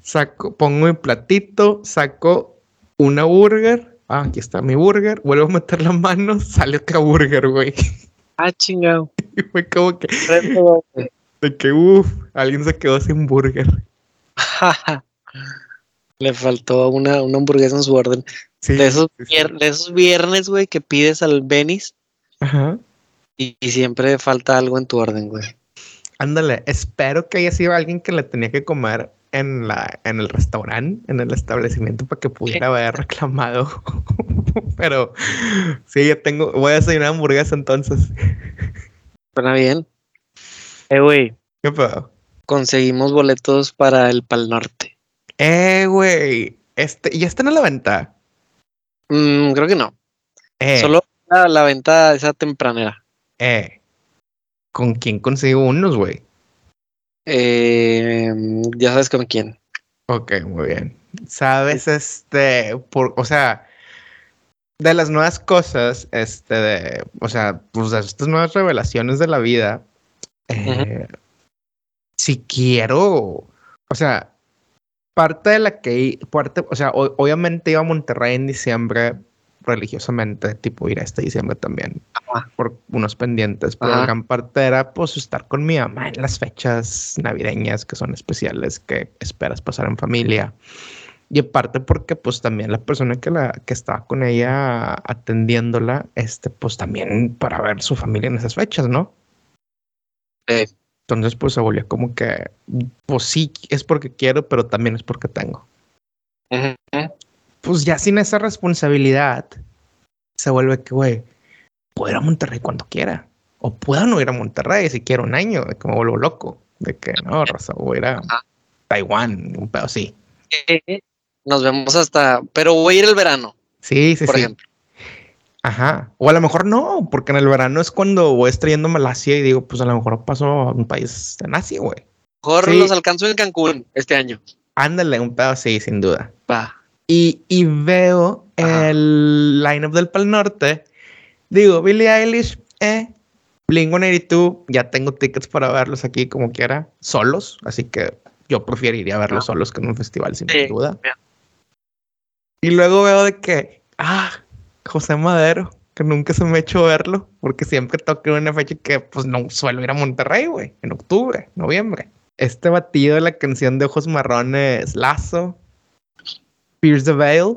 saco, pongo mi platito, saco una burger. Ah, aquí está mi burger. Vuelvo a meter la mano, sale otra burger, güey. ah, chingado. Y fue como que, de que, uff, alguien se quedó sin burger. Le faltó una, una hamburguesa en su orden. Sí, De esos, sí, sí. vier- de esos viernes, güey, que pides al Benis Ajá. y, y siempre falta algo en tu orden, güey. Ándale, espero que haya sido alguien que le tenía que comer en la, en el restaurante, en el establecimiento, para que pudiera haber reclamado. Pero sí, yo tengo, voy a desayunar hamburguesa entonces. Suena bien. Eh, güey, ¿Qué pedo? conseguimos boletos para el Pal Norte. Eh, güey. Este, ya están a la venta. Mm, creo que no. Eh, Solo la, la venta esa tempranera. eh. ¿Con quién consigo unos, güey? Eh, ya sabes con quién. Ok, muy bien. Sabes, este, por, o sea, de las nuevas cosas, este, de, o sea, pues de estas nuevas revelaciones de la vida, eh, si quiero, o sea, parte de la que, parte, o sea, o- obviamente iba a Monterrey en diciembre religiosamente, tipo ir a este diciembre también, Ajá. por unos pendientes, pero Ajá. gran parte era pues estar con mi mamá en las fechas navideñas que son especiales que esperas pasar en familia. Y aparte porque pues también la persona que, la, que estaba con ella atendiéndola, este, pues también para ver su familia en esas fechas, ¿no? Entonces pues se volvió como que, pues sí, es porque quiero, pero también es porque tengo. Pues ya sin esa responsabilidad, se vuelve que, güey, puedo ir a Monterrey cuando quiera. O puedo no ir a Monterrey si quiero un año, de que me vuelvo loco. De que no, Rosa, voy a ir a. Taiwán, un pedo así. Eh, Nos vemos hasta. Pero voy a ir el verano, Sí, sí, por sí. ejemplo. Ajá. O a lo mejor no, porque en el verano es cuando voy estrellándome Asia y digo, pues a lo mejor paso a un país en Asia, güey. Mejor Sí. los alcanzo en Cancún este año. Ándale, un pedo así, sin duda. Va. Y, y veo Ajá. el lineup del Pal Norte. Digo, Billie Eilish, eh. Blink 182, ya tengo tickets para verlos aquí como quiera, solos. Así que yo preferiría verlos Ah. solos que en un festival, sin Sí, duda. bien. Y luego veo de que, ah, José Madero, que nunca se me ha hecho verlo, porque siempre toca una fecha que pues no suelo ir a Monterrey, güey, en octubre, noviembre. Este batido de la canción de Ojos Marrones, Lazo, Pierce the Veil,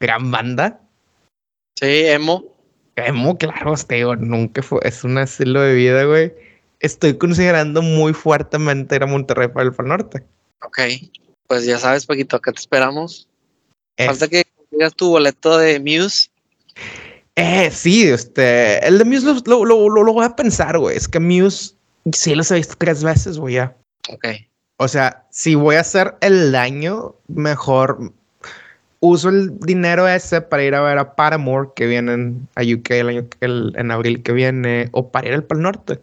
gran banda. Sí, emo. Emo, claro, te digo, nunca fue, es un estilo de vida, güey. Estoy considerando muy fuertemente ir a Monterrey para el Pal Norte. Ok. Pues ya sabes, Paquito, acá te esperamos. Es- Falta que digas tu boleto de Muse. Eh, sí, este, el de Muse lo, lo, lo- lo- lo voy a pensar, güey. Es que Muse sí los he visto tres veces, güey, ya. Ok. O sea, si voy a hacer el daño, mejor uso el dinero ese para ir a ver a Paramore que vienen a UK el año el- en abril que viene o para ir al Pal Norte.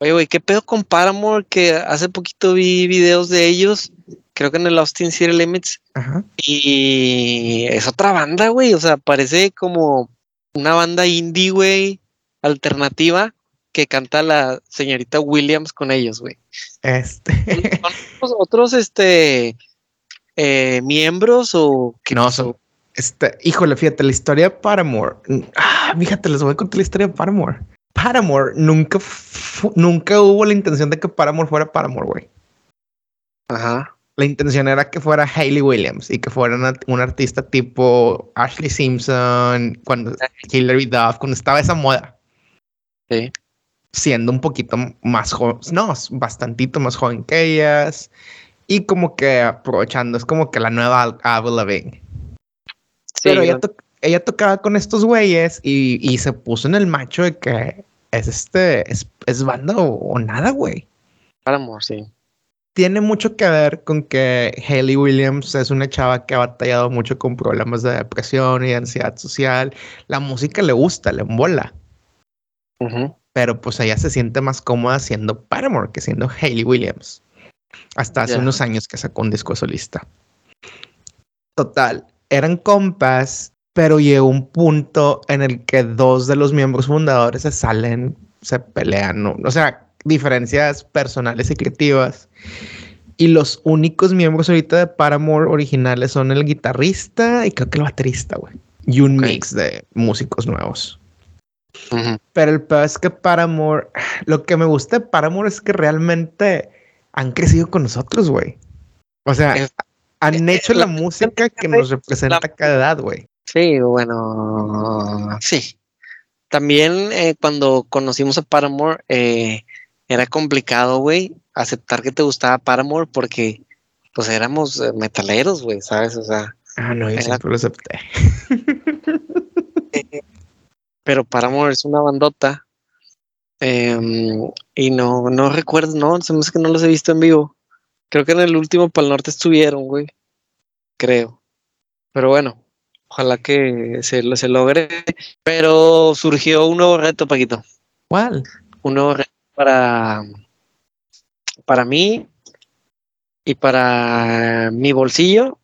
Oye, güey, ¿qué pedo con Paramore? Que hace poquito vi videos de ellos, creo que en el Austin City Limits, Ajá. y es otra banda, güey. O sea, parece como una banda indie, güey, alternativa, que canta la señorita Williams con ellos, güey. Este. ¿Son otros, otros, este, eh, miembros o qué No, son- Este, híjole, fíjate, la historia de Paramore. Ah, fíjate, les voy a contar la historia de Paramore. Paramore nunca, nunca hubo la intención de que Paramore fuera Paramore, güey. Ajá. la intención era que fuera Hayley Williams y que fuera una, un artista tipo Ashley Simpson, cuando Hilary Duff, cuando estaba esa moda. Sí. Siendo un poquito más joven, no, bastantito más joven que ellas. Y como que aprovechando, es como que la nueva Avril Lavigne. Pero ella, ella, tocaba con estos güeyes y, y, se puso en el macho de que es este, es, es banda o, o nada, güey. Paramore, sí tiene mucho que ver con que Hayley Williams es una chava que ha batallado mucho con problemas de depresión y ansiedad social. La música le gusta, le embola. Pero pues ella se siente más cómoda siendo Paramore que siendo Hayley Williams. Hasta hace unos años que sacó un disco solista. Total, eran compas, pero llegó un punto en el que dos de los miembros fundadores se salen, se pelean. O sea, diferencias personales y creativas. Y los únicos miembros ahorita de Paramore originales son el guitarrista y creo que el baterista, güey. Y un mix de músicos nuevos. Pero el peor es que Paramore, lo que me gusta de Paramore es que realmente han crecido con nosotros, güey. O sea, han hecho la, música que nos representa a cada edad, güey. Sí, bueno, sí. También eh, cuando conocimos a Paramore, eh, era complicado, güey, aceptar que te gustaba Paramore porque pues éramos eh, metaleros, güey, ¿sabes? O sea. Ah, no, yo siempre lo acepté. pero Paramore es una bandota. Em, y no, no recuerdo, no, se me hace que no los he visto en vivo. Creo que en el último Pal Norte estuvieron, güey. Creo. Pero bueno, ojalá que se, se logre. Pero surgió un nuevo reto, Paquito. ¿Cuál? Un nuevo reto para, para mí y para mi bolsillo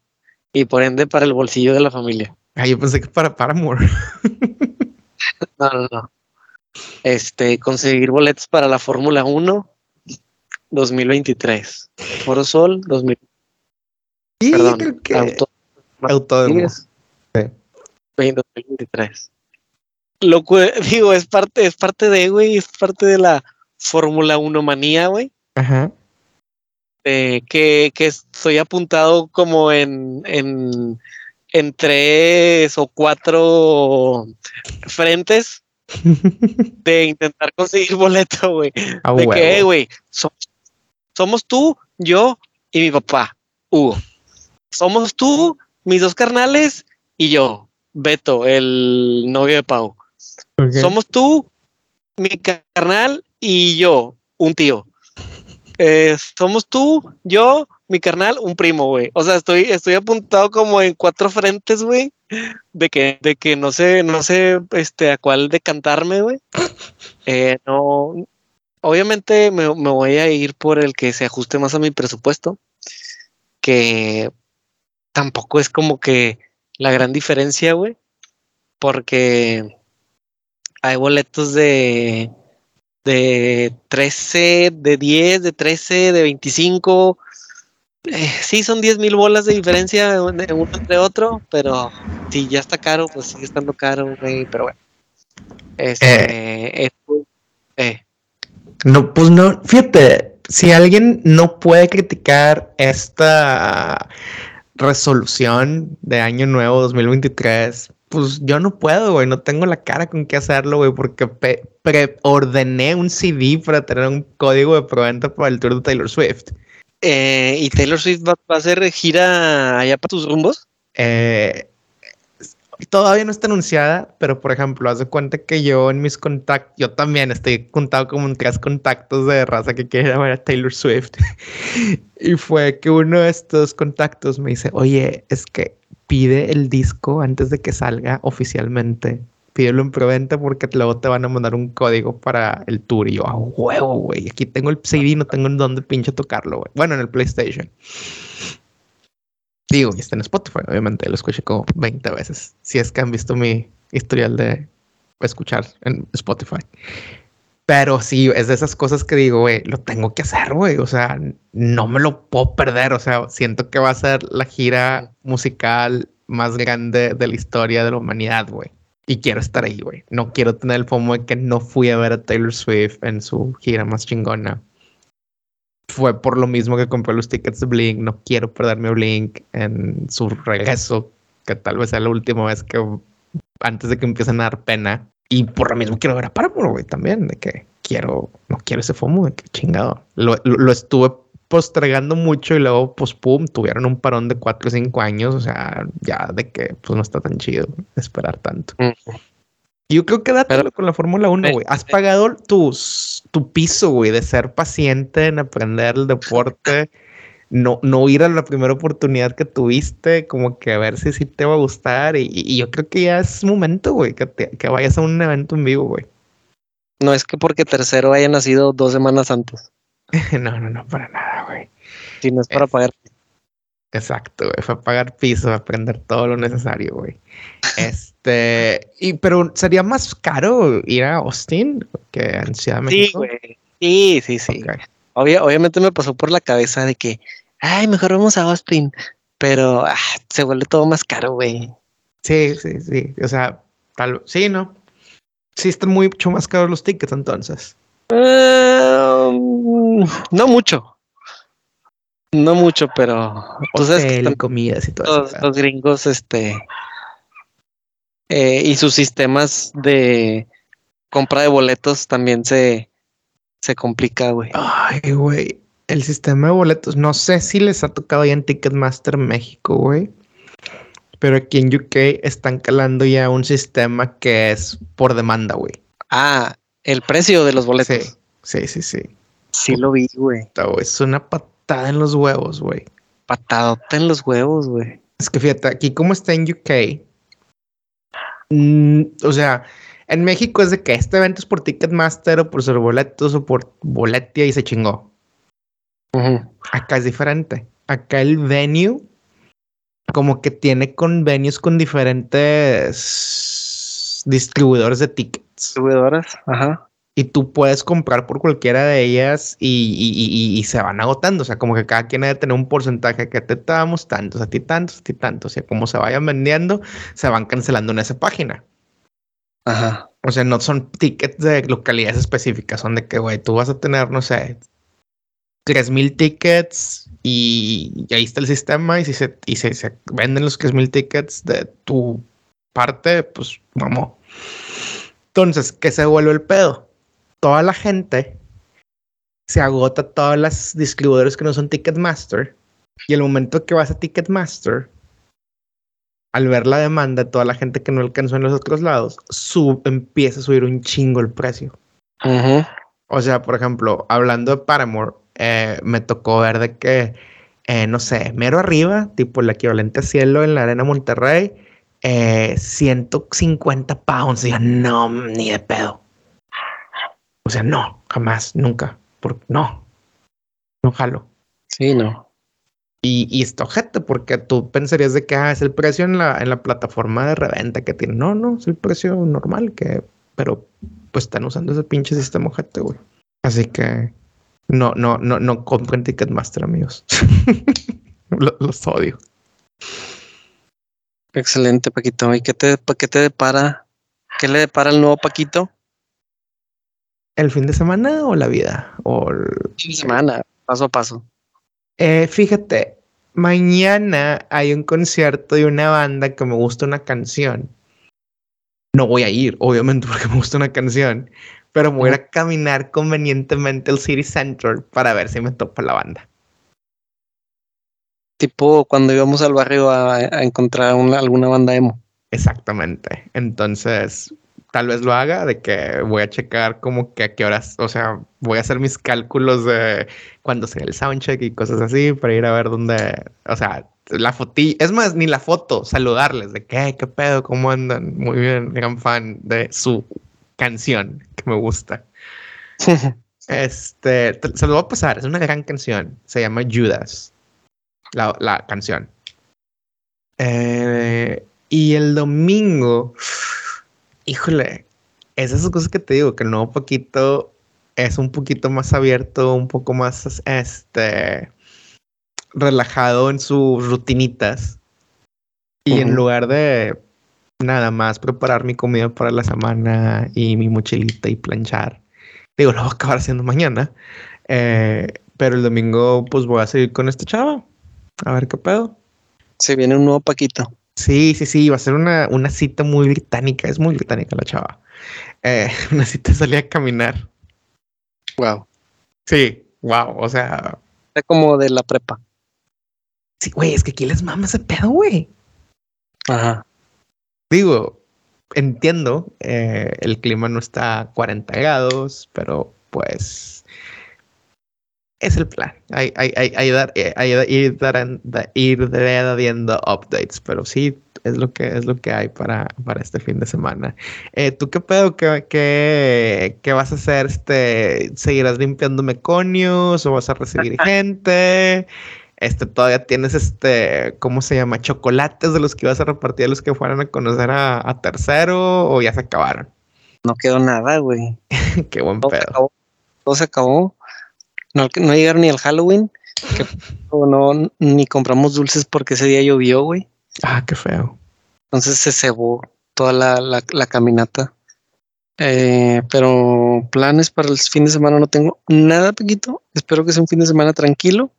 y por ende para el bolsillo de la familia. Ah, yo pensé que para Paramore. no, no, no. Este, conseguir boletos para la Fórmula 1 2023. Foro Sol 2000. Perdón, auto, autódromo. Sí. 2023. Lo que digo, es parte, es parte de, güey, es parte de la Fórmula 1 manía, güey. Ajá. Eh, que, que, estoy apuntado como en, en, en tres o cuatro frentes de intentar conseguir boleto, güey. de que, güey, somos tú, yo y mi papá, Hugo. Somos tú, mis dos carnales y yo, Beto, el novio de Pau. Somos tú, mi carnal y yo, un tío. Eh, somos tú, yo, mi carnal, un primo, güey. O sea, estoy, estoy apuntado como en cuatro frentes, güey, de que, de que no sé, no sé, este, a cuál decantarme, güey. Eh, no, obviamente me, me, voy a ir por el que se ajuste más a mi presupuesto, que tampoco es como que la gran diferencia, güey, porque hay boletos de de 13, de 10, de 13, de 25. Eh, sí, son 10 mil bolas de diferencia uno entre otro, pero si ya está caro, pues sigue estando caro, güey, pero bueno. Este, eh, eh. No, pues no, fíjate, si alguien no puede criticar esta resolución de Año Nuevo 2023 pues yo no puedo, güey, no tengo la cara con qué hacerlo, güey, porque preordené un CD para tener un código de proventa para el tour de Taylor Swift. Eh, ¿Y Taylor Swift va, a hacer gira allá para tus rumbos? Eh, todavía no está anunciada, pero por ejemplo, haz de cuenta que yo en mis contactos, yo también estoy contado como en tres contactos de raza que quiere ver a Taylor Swift. y fue que uno de estos contactos me dice, oye, es que pide el disco antes de que salga oficialmente. Pídelo en preventa porque luego te van a mandar un código para el tour. Y yo, a huevo, güey. Aquí tengo el CD, no tengo en dónde pinche tocarlo, güey. Bueno, en el PlayStation. Digo, y está en Spotify, obviamente. Lo escuché como 20 veces. Si es que han visto mi historial de escuchar en Spotify. Pero sí, es de esas cosas que digo, güey, lo tengo que hacer, güey. O sea, no me lo puedo perder. O sea, siento que va a ser la gira musical más grande de la historia de la humanidad, güey. Y quiero estar ahí, güey. No quiero tener el fomo de que no fui a ver a Taylor Swift en su gira más chingona. fue por lo mismo que compré los tickets de Blink. No quiero perderme a Blink en su regreso, que tal vez sea la última vez que antes de que empiecen a dar pena. Y por lo mismo quiero ver a Paramore, güey, también, de que quiero, no quiero ese FOMO, de que chingado. Lo, lo, estuve postregando mucho y luego, pues, pum, tuvieron un parón de 4 o 5 años, o sea, ya de que, pues, no está tan chido esperar tanto. Yo creo que dátelo con la Fórmula 1, güey. Has pagado tus, tu piso, güey, de ser paciente en aprender el deporte. no, no ir a la primera oportunidad que tuviste, como que a ver si sí te va a gustar. Y, yo creo que ya es momento, güey, que, que vayas a un evento en vivo, güey. No es que porque tercero haya nacido dos semanas antes. no, no, no, para nada, güey. Si no es para pagar. Exacto, güey. Fue pagar piso, aprender todo lo necesario, güey. Este, y pero sería más caro ir a Austin que en Ciudad de México. Sí, güey. Sí, sí, sí. obviamente me pasó por la cabeza de que, ay, mejor vamos a Austin, pero ah, se vuelve todo más caro, güey. Sí, sí, sí. O sea, tal, sí, ¿no? Sí, están mucho más caros los tickets entonces. Em, no mucho. No mucho, pero tú comidas y todo los, los gringos, este, eh, y sus sistemas de compra de boletos también se, se complica, güey. Ay, güey. El sistema de boletos, no sé si les ha tocado ya en Ticketmaster México, güey. Pero aquí en UK están calando ya un sistema que es por demanda, güey. Ah, el precio de los boletos. Sí, sí, sí. Sí, lo vi, güey. Es una patada en los huevos, güey. Patadota en los huevos, güey. Es que fíjate, aquí como está en UK, mm, o sea, en México es de que este evento es por Ticketmaster o por ser boletos o por boletia y se chingó. Acá es diferente. Acá el venue como que tiene convenios con diferentes distribuidores de tickets. Distribuidoras, ajá y tú puedes comprar por cualquiera de ellas y, se van agotando. O sea, como que cada quien debe tener un porcentaje que te damos tantos, a ti tantos, a ti tantos. O sea, como se vayan vendiendo, se van cancelando en esa página. Ajá. O sea, no son tickets de localidades específicas, son de que, güey, tú vas a tener, no sé, 3000 tickets y, ahí está el sistema. Y si se, y se, se venden los 3000 tickets de tu parte, pues vamos. Entonces, ¿qué se vuelve el pedo? toda la gente se agota todas las distribuidores que no son Ticketmaster. Y el momento que vas a Ticketmaster, al ver la demanda de toda la gente que no alcanzó en los otros lados, sub, empieza a subir un chingo el precio. O sea, por ejemplo, hablando de Paramore, eh, me tocó ver de que, eh, no sé, mero arriba, tipo el equivalente a cielo en la Arena Monterrey, 150 eh, pounds. Y no, ni de pedo. O sea, no, jamás, nunca. Por, no, no jalo. Sí, no. Y, y esto, gente, porque tú pensarías de que ah, es el precio en la, en la plataforma de reventa que tiene. No, no, es el precio normal, que, pero pues están usando ese pinche sistema ojete, güey. Así que no, no, no, no compren Ticketmaster, amigos. los, odio. Excelente, Paquito. ¿Y qué te, qué te depara? ¿Qué le depara el nuevo Paquito? el fin de semana o la vida? O el... fin de semana, paso a paso. Eh, fíjate, mañana hay un concierto de una banda que me gusta una canción. No voy a ir, obviamente, porque me gusta una canción, pero voy a caminar convenientemente al City Center para ver si me topa la banda. Tipo cuando íbamos al barrio a, encontrar alguna banda emo. Exactamente. Entonces, tal vez lo haga, de que voy a checar como que a qué horas, o sea, voy a hacer mis cálculos de cuándo sea el soundcheck y cosas así para ir a ver dónde, o sea, la fotilla, es más, ni la foto, saludarles de que, qué pedo, cómo andan, muy bien, gran fan de su canción que me gusta. este, se lo voy a pasar, es una gran canción, se llama Judas, la, la canción. Eh, y el domingo híjole, esas cosas que te digo, que el nuevo Paquito es un poquito más abierto, un poco más este relajado en sus rutinitas. Y en lugar de nada más preparar mi comida para la semana y mi mochilita y planchar, digo, lo voy a acabar haciendo mañana. Eh, Pero el domingo, pues voy a seguir con esta chava. A ver qué pedo. Se viene un nuevo Paquito. Sí, sí, sí, va a ser una, una cita muy británica. Es muy británica la chava. Eh, una cita salía a caminar. Wow. Sí, wow. O sea, Está como de la prepa. sí, güey, es que aquí les mama ese pedo, güey. Ajá. Digo, entiendo, eh, el clima no está a 40 grados, pero pues es el plan. Hay, hay, hay, hay dar, eh, ir, ir dando updates, pero sí es lo que es lo que hay para, para este fin de semana. Eh, ¿Tú qué pedo? ¿Qué, qué, qué vas a hacer? Este, ¿Seguirás limpiando meconios o vas a recibir gente? Este, todavía tienes este, ¿cómo se llama? Chocolates de los que ibas a repartir a los que fueran a conocer a, a tercero o ya se acabaron. No quedó nada, güey. Qué buen Todo se pedo. acabó. Todo se acabó. No, no llegaron ni al Halloween. que- o no, ni compramos dulces porque ese día llovió, güey. Ah, qué feo. Entonces se cebó toda la, la, la caminata. Eh, pero planes para el fin de semana no tengo nada, Pequito. Espero que sea un fin de semana tranquilo.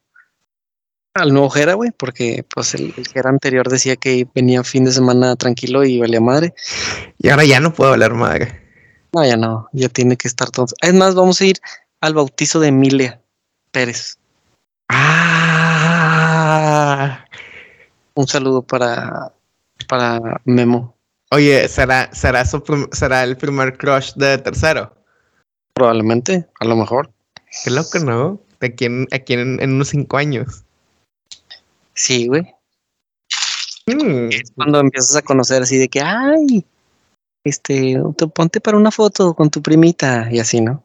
Al nuevo Jera, güey, porque pues el, el Jera anterior decía que venía fin de semana tranquilo y valía madre. Y ahora ya no puedo hablar madre. No, ya no, ya tiene que estar todo. Es más, vamos a ir al bautizo de Emilia Pérez. Ah. Un saludo para, para Memo, Oye, ¿será, será, su será el primer crush de tercero? probablemente, a lo mejor. Qué loco, ¿no? De aquí en, aquí en, en unos cinco años. Sí, güey. Mm, Cuando empiezas a conocer así de que, ay, este, te ponte para una foto con tu primita y así, ¿no?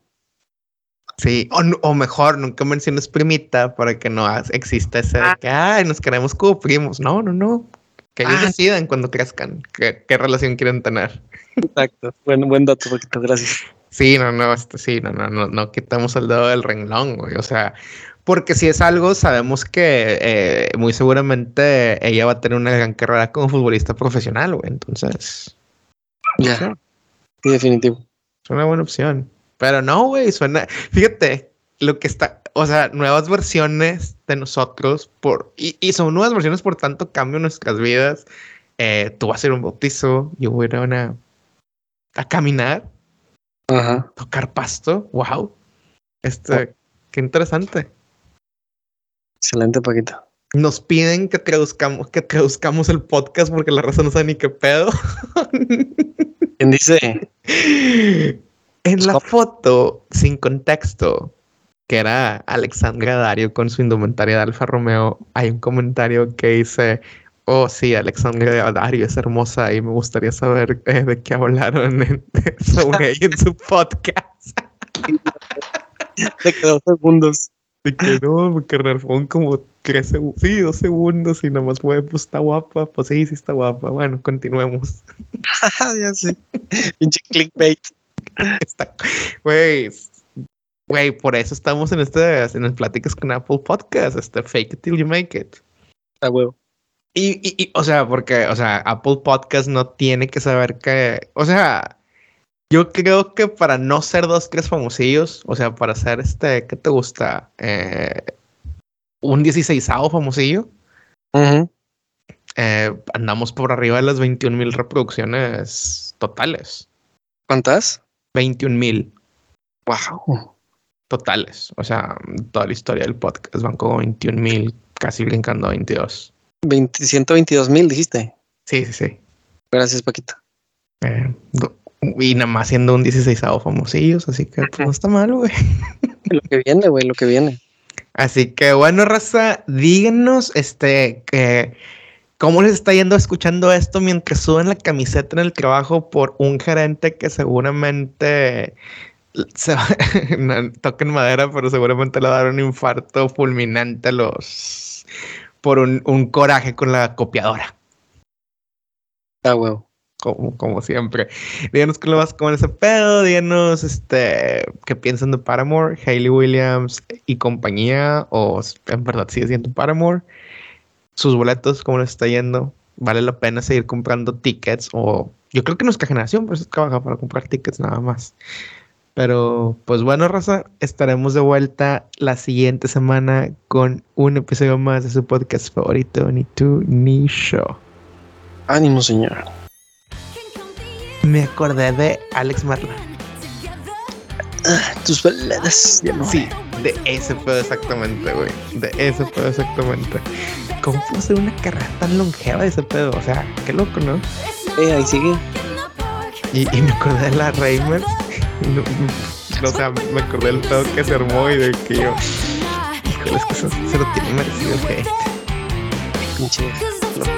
Sí, o, o mejor, nunca menciones primita para que no exista ese de Ah. que, ay, nos queremos como primos. No, no, no. Que ellos Ah. decidan cuando crezcan qué, qué relación quieren tener. Exacto. Buen, buen dato, Paquito, gracias. Sí, no, no, este, sí, no, no, no, no quitamos el dedo del renglón, güey. O sea, porque si es algo, sabemos que eh, muy seguramente ella va a tener una gran carrera como futbolista profesional, güey. Entonces, Ya. Sí. Sí, definitivo. es una buena opción. Pero no, güey, suena. Fíjate, lo que está, o sea, nuevas versiones de nosotros por, y, y son nuevas versiones por tanto cambio en nuestras vidas. Eh, tú vas a ir a un bautizo, yo voy a ir a una, a caminar. Ajá. tocar pasto. Wow. Este, qué interesante. Excelente, Paquito. Nos piden que traduzcamos, que traduzcamos el podcast porque la raza no sabe ni qué pedo. ¿Quién dice? en la foto, sin contexto, que era Alexandra Dario con su indumentaria de Alfa Romeo, hay un comentario que dice. Oh, sí, Alexandra Dario es hermosa y me gustaría saber eh, de qué hablaron en- sobre ella en su podcast. Te quedó segundos. De que no, carnal, fueron como tres segundos, sí, dos segundos y nada más fue, pues está guapa, pues sí, sí está guapa. Bueno, continuemos. ya sé. Pinche clickbait. Está, güey, güey, por eso estamos en este, en las pláticas con Apple Podcast, este fake it till you make it. A huevo. Y, y, y, o sea, porque, o sea, Apple Podcast no tiene que saber que, o sea, yo creo que para no ser dos, tres famosillos, o sea, para ser este, ¿qué te gusta? Eh, un 16 famosillo. Eh, andamos por arriba de las 21 mil reproducciones totales. ¿Cuántas? 21 mil Wow. totales. O sea, toda la historia del podcast van como 21 mil, casi brincando a 22. 20, 122 mil, dijiste. Sí, sí, sí. Gracias, Paquito. Eh, y nada más siendo un 16 famosillos, así que pues, no está mal, güey. Lo que viene, güey, lo que viene. Así que bueno, raza, díganos este que cómo les está yendo escuchando esto mientras suben la camiseta en el trabajo por un gerente que seguramente se va, no, toquen madera, pero seguramente le va a dar un infarto fulminante a los por un, un coraje con la copiadora. A huevo. Como, como siempre. Díganos qué le vas con ese pedo. Díganos este, qué piensan de Paramore, Hayley Williams y compañía. O en verdad sigue siendo Paramore. Sus boletos, cómo les está yendo. Vale la pena seguir comprando tickets. O yo creo que nuestra generación pues trabaja para comprar tickets nada más. Pero, pues bueno, Rosa, estaremos de vuelta la siguiente semana con un episodio más de su podcast favorito, Ni tú ni show. Ánimo, señor. Me acordé de Alex Marla. Ah, tus baladas de Sí, de ese pedo exactamente, güey. De ese pedo exactamente. ¿Cómo pudo ser una carrera tan longeva de ese pedo? O sea, qué loco, ¿no? Eh, ahí sigue. Y, y me acordé de la Reimer. No, o sea, me acordé del pedo que se armó y de que yo. Híjole, es que eso se lo tiene merecido el Pinche loco.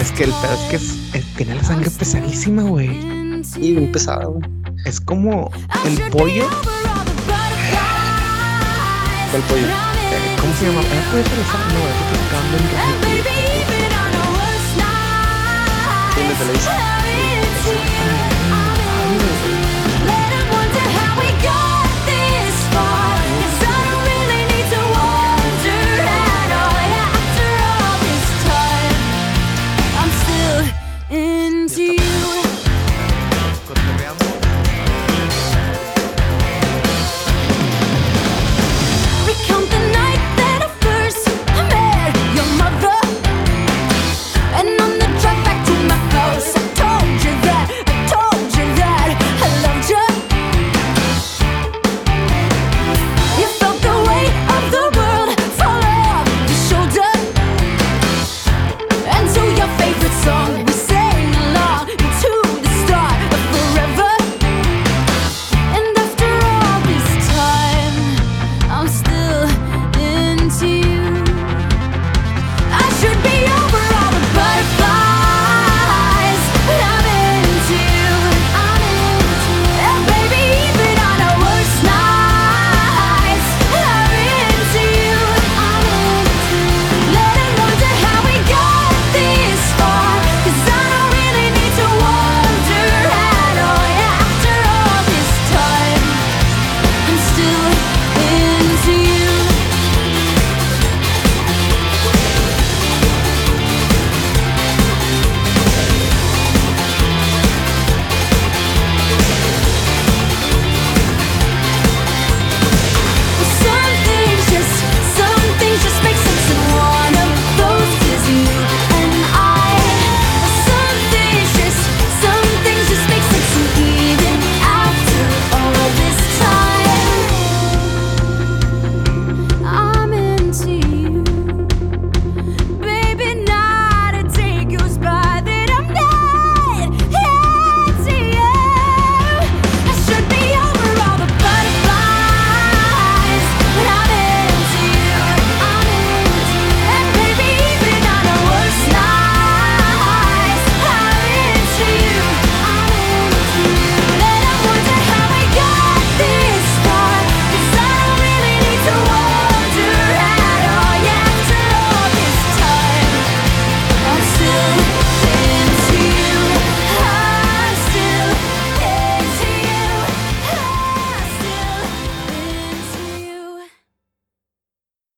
Es que el pedo es que es, tiene la sangre pesadísima, güey. Sí, bien pesada, güey. Es como el pollo. ¿Cuál pollo? ¿Cómo se llama? ¿El pollo Salazar? No, es otro cambio en ¿Quién de televisión?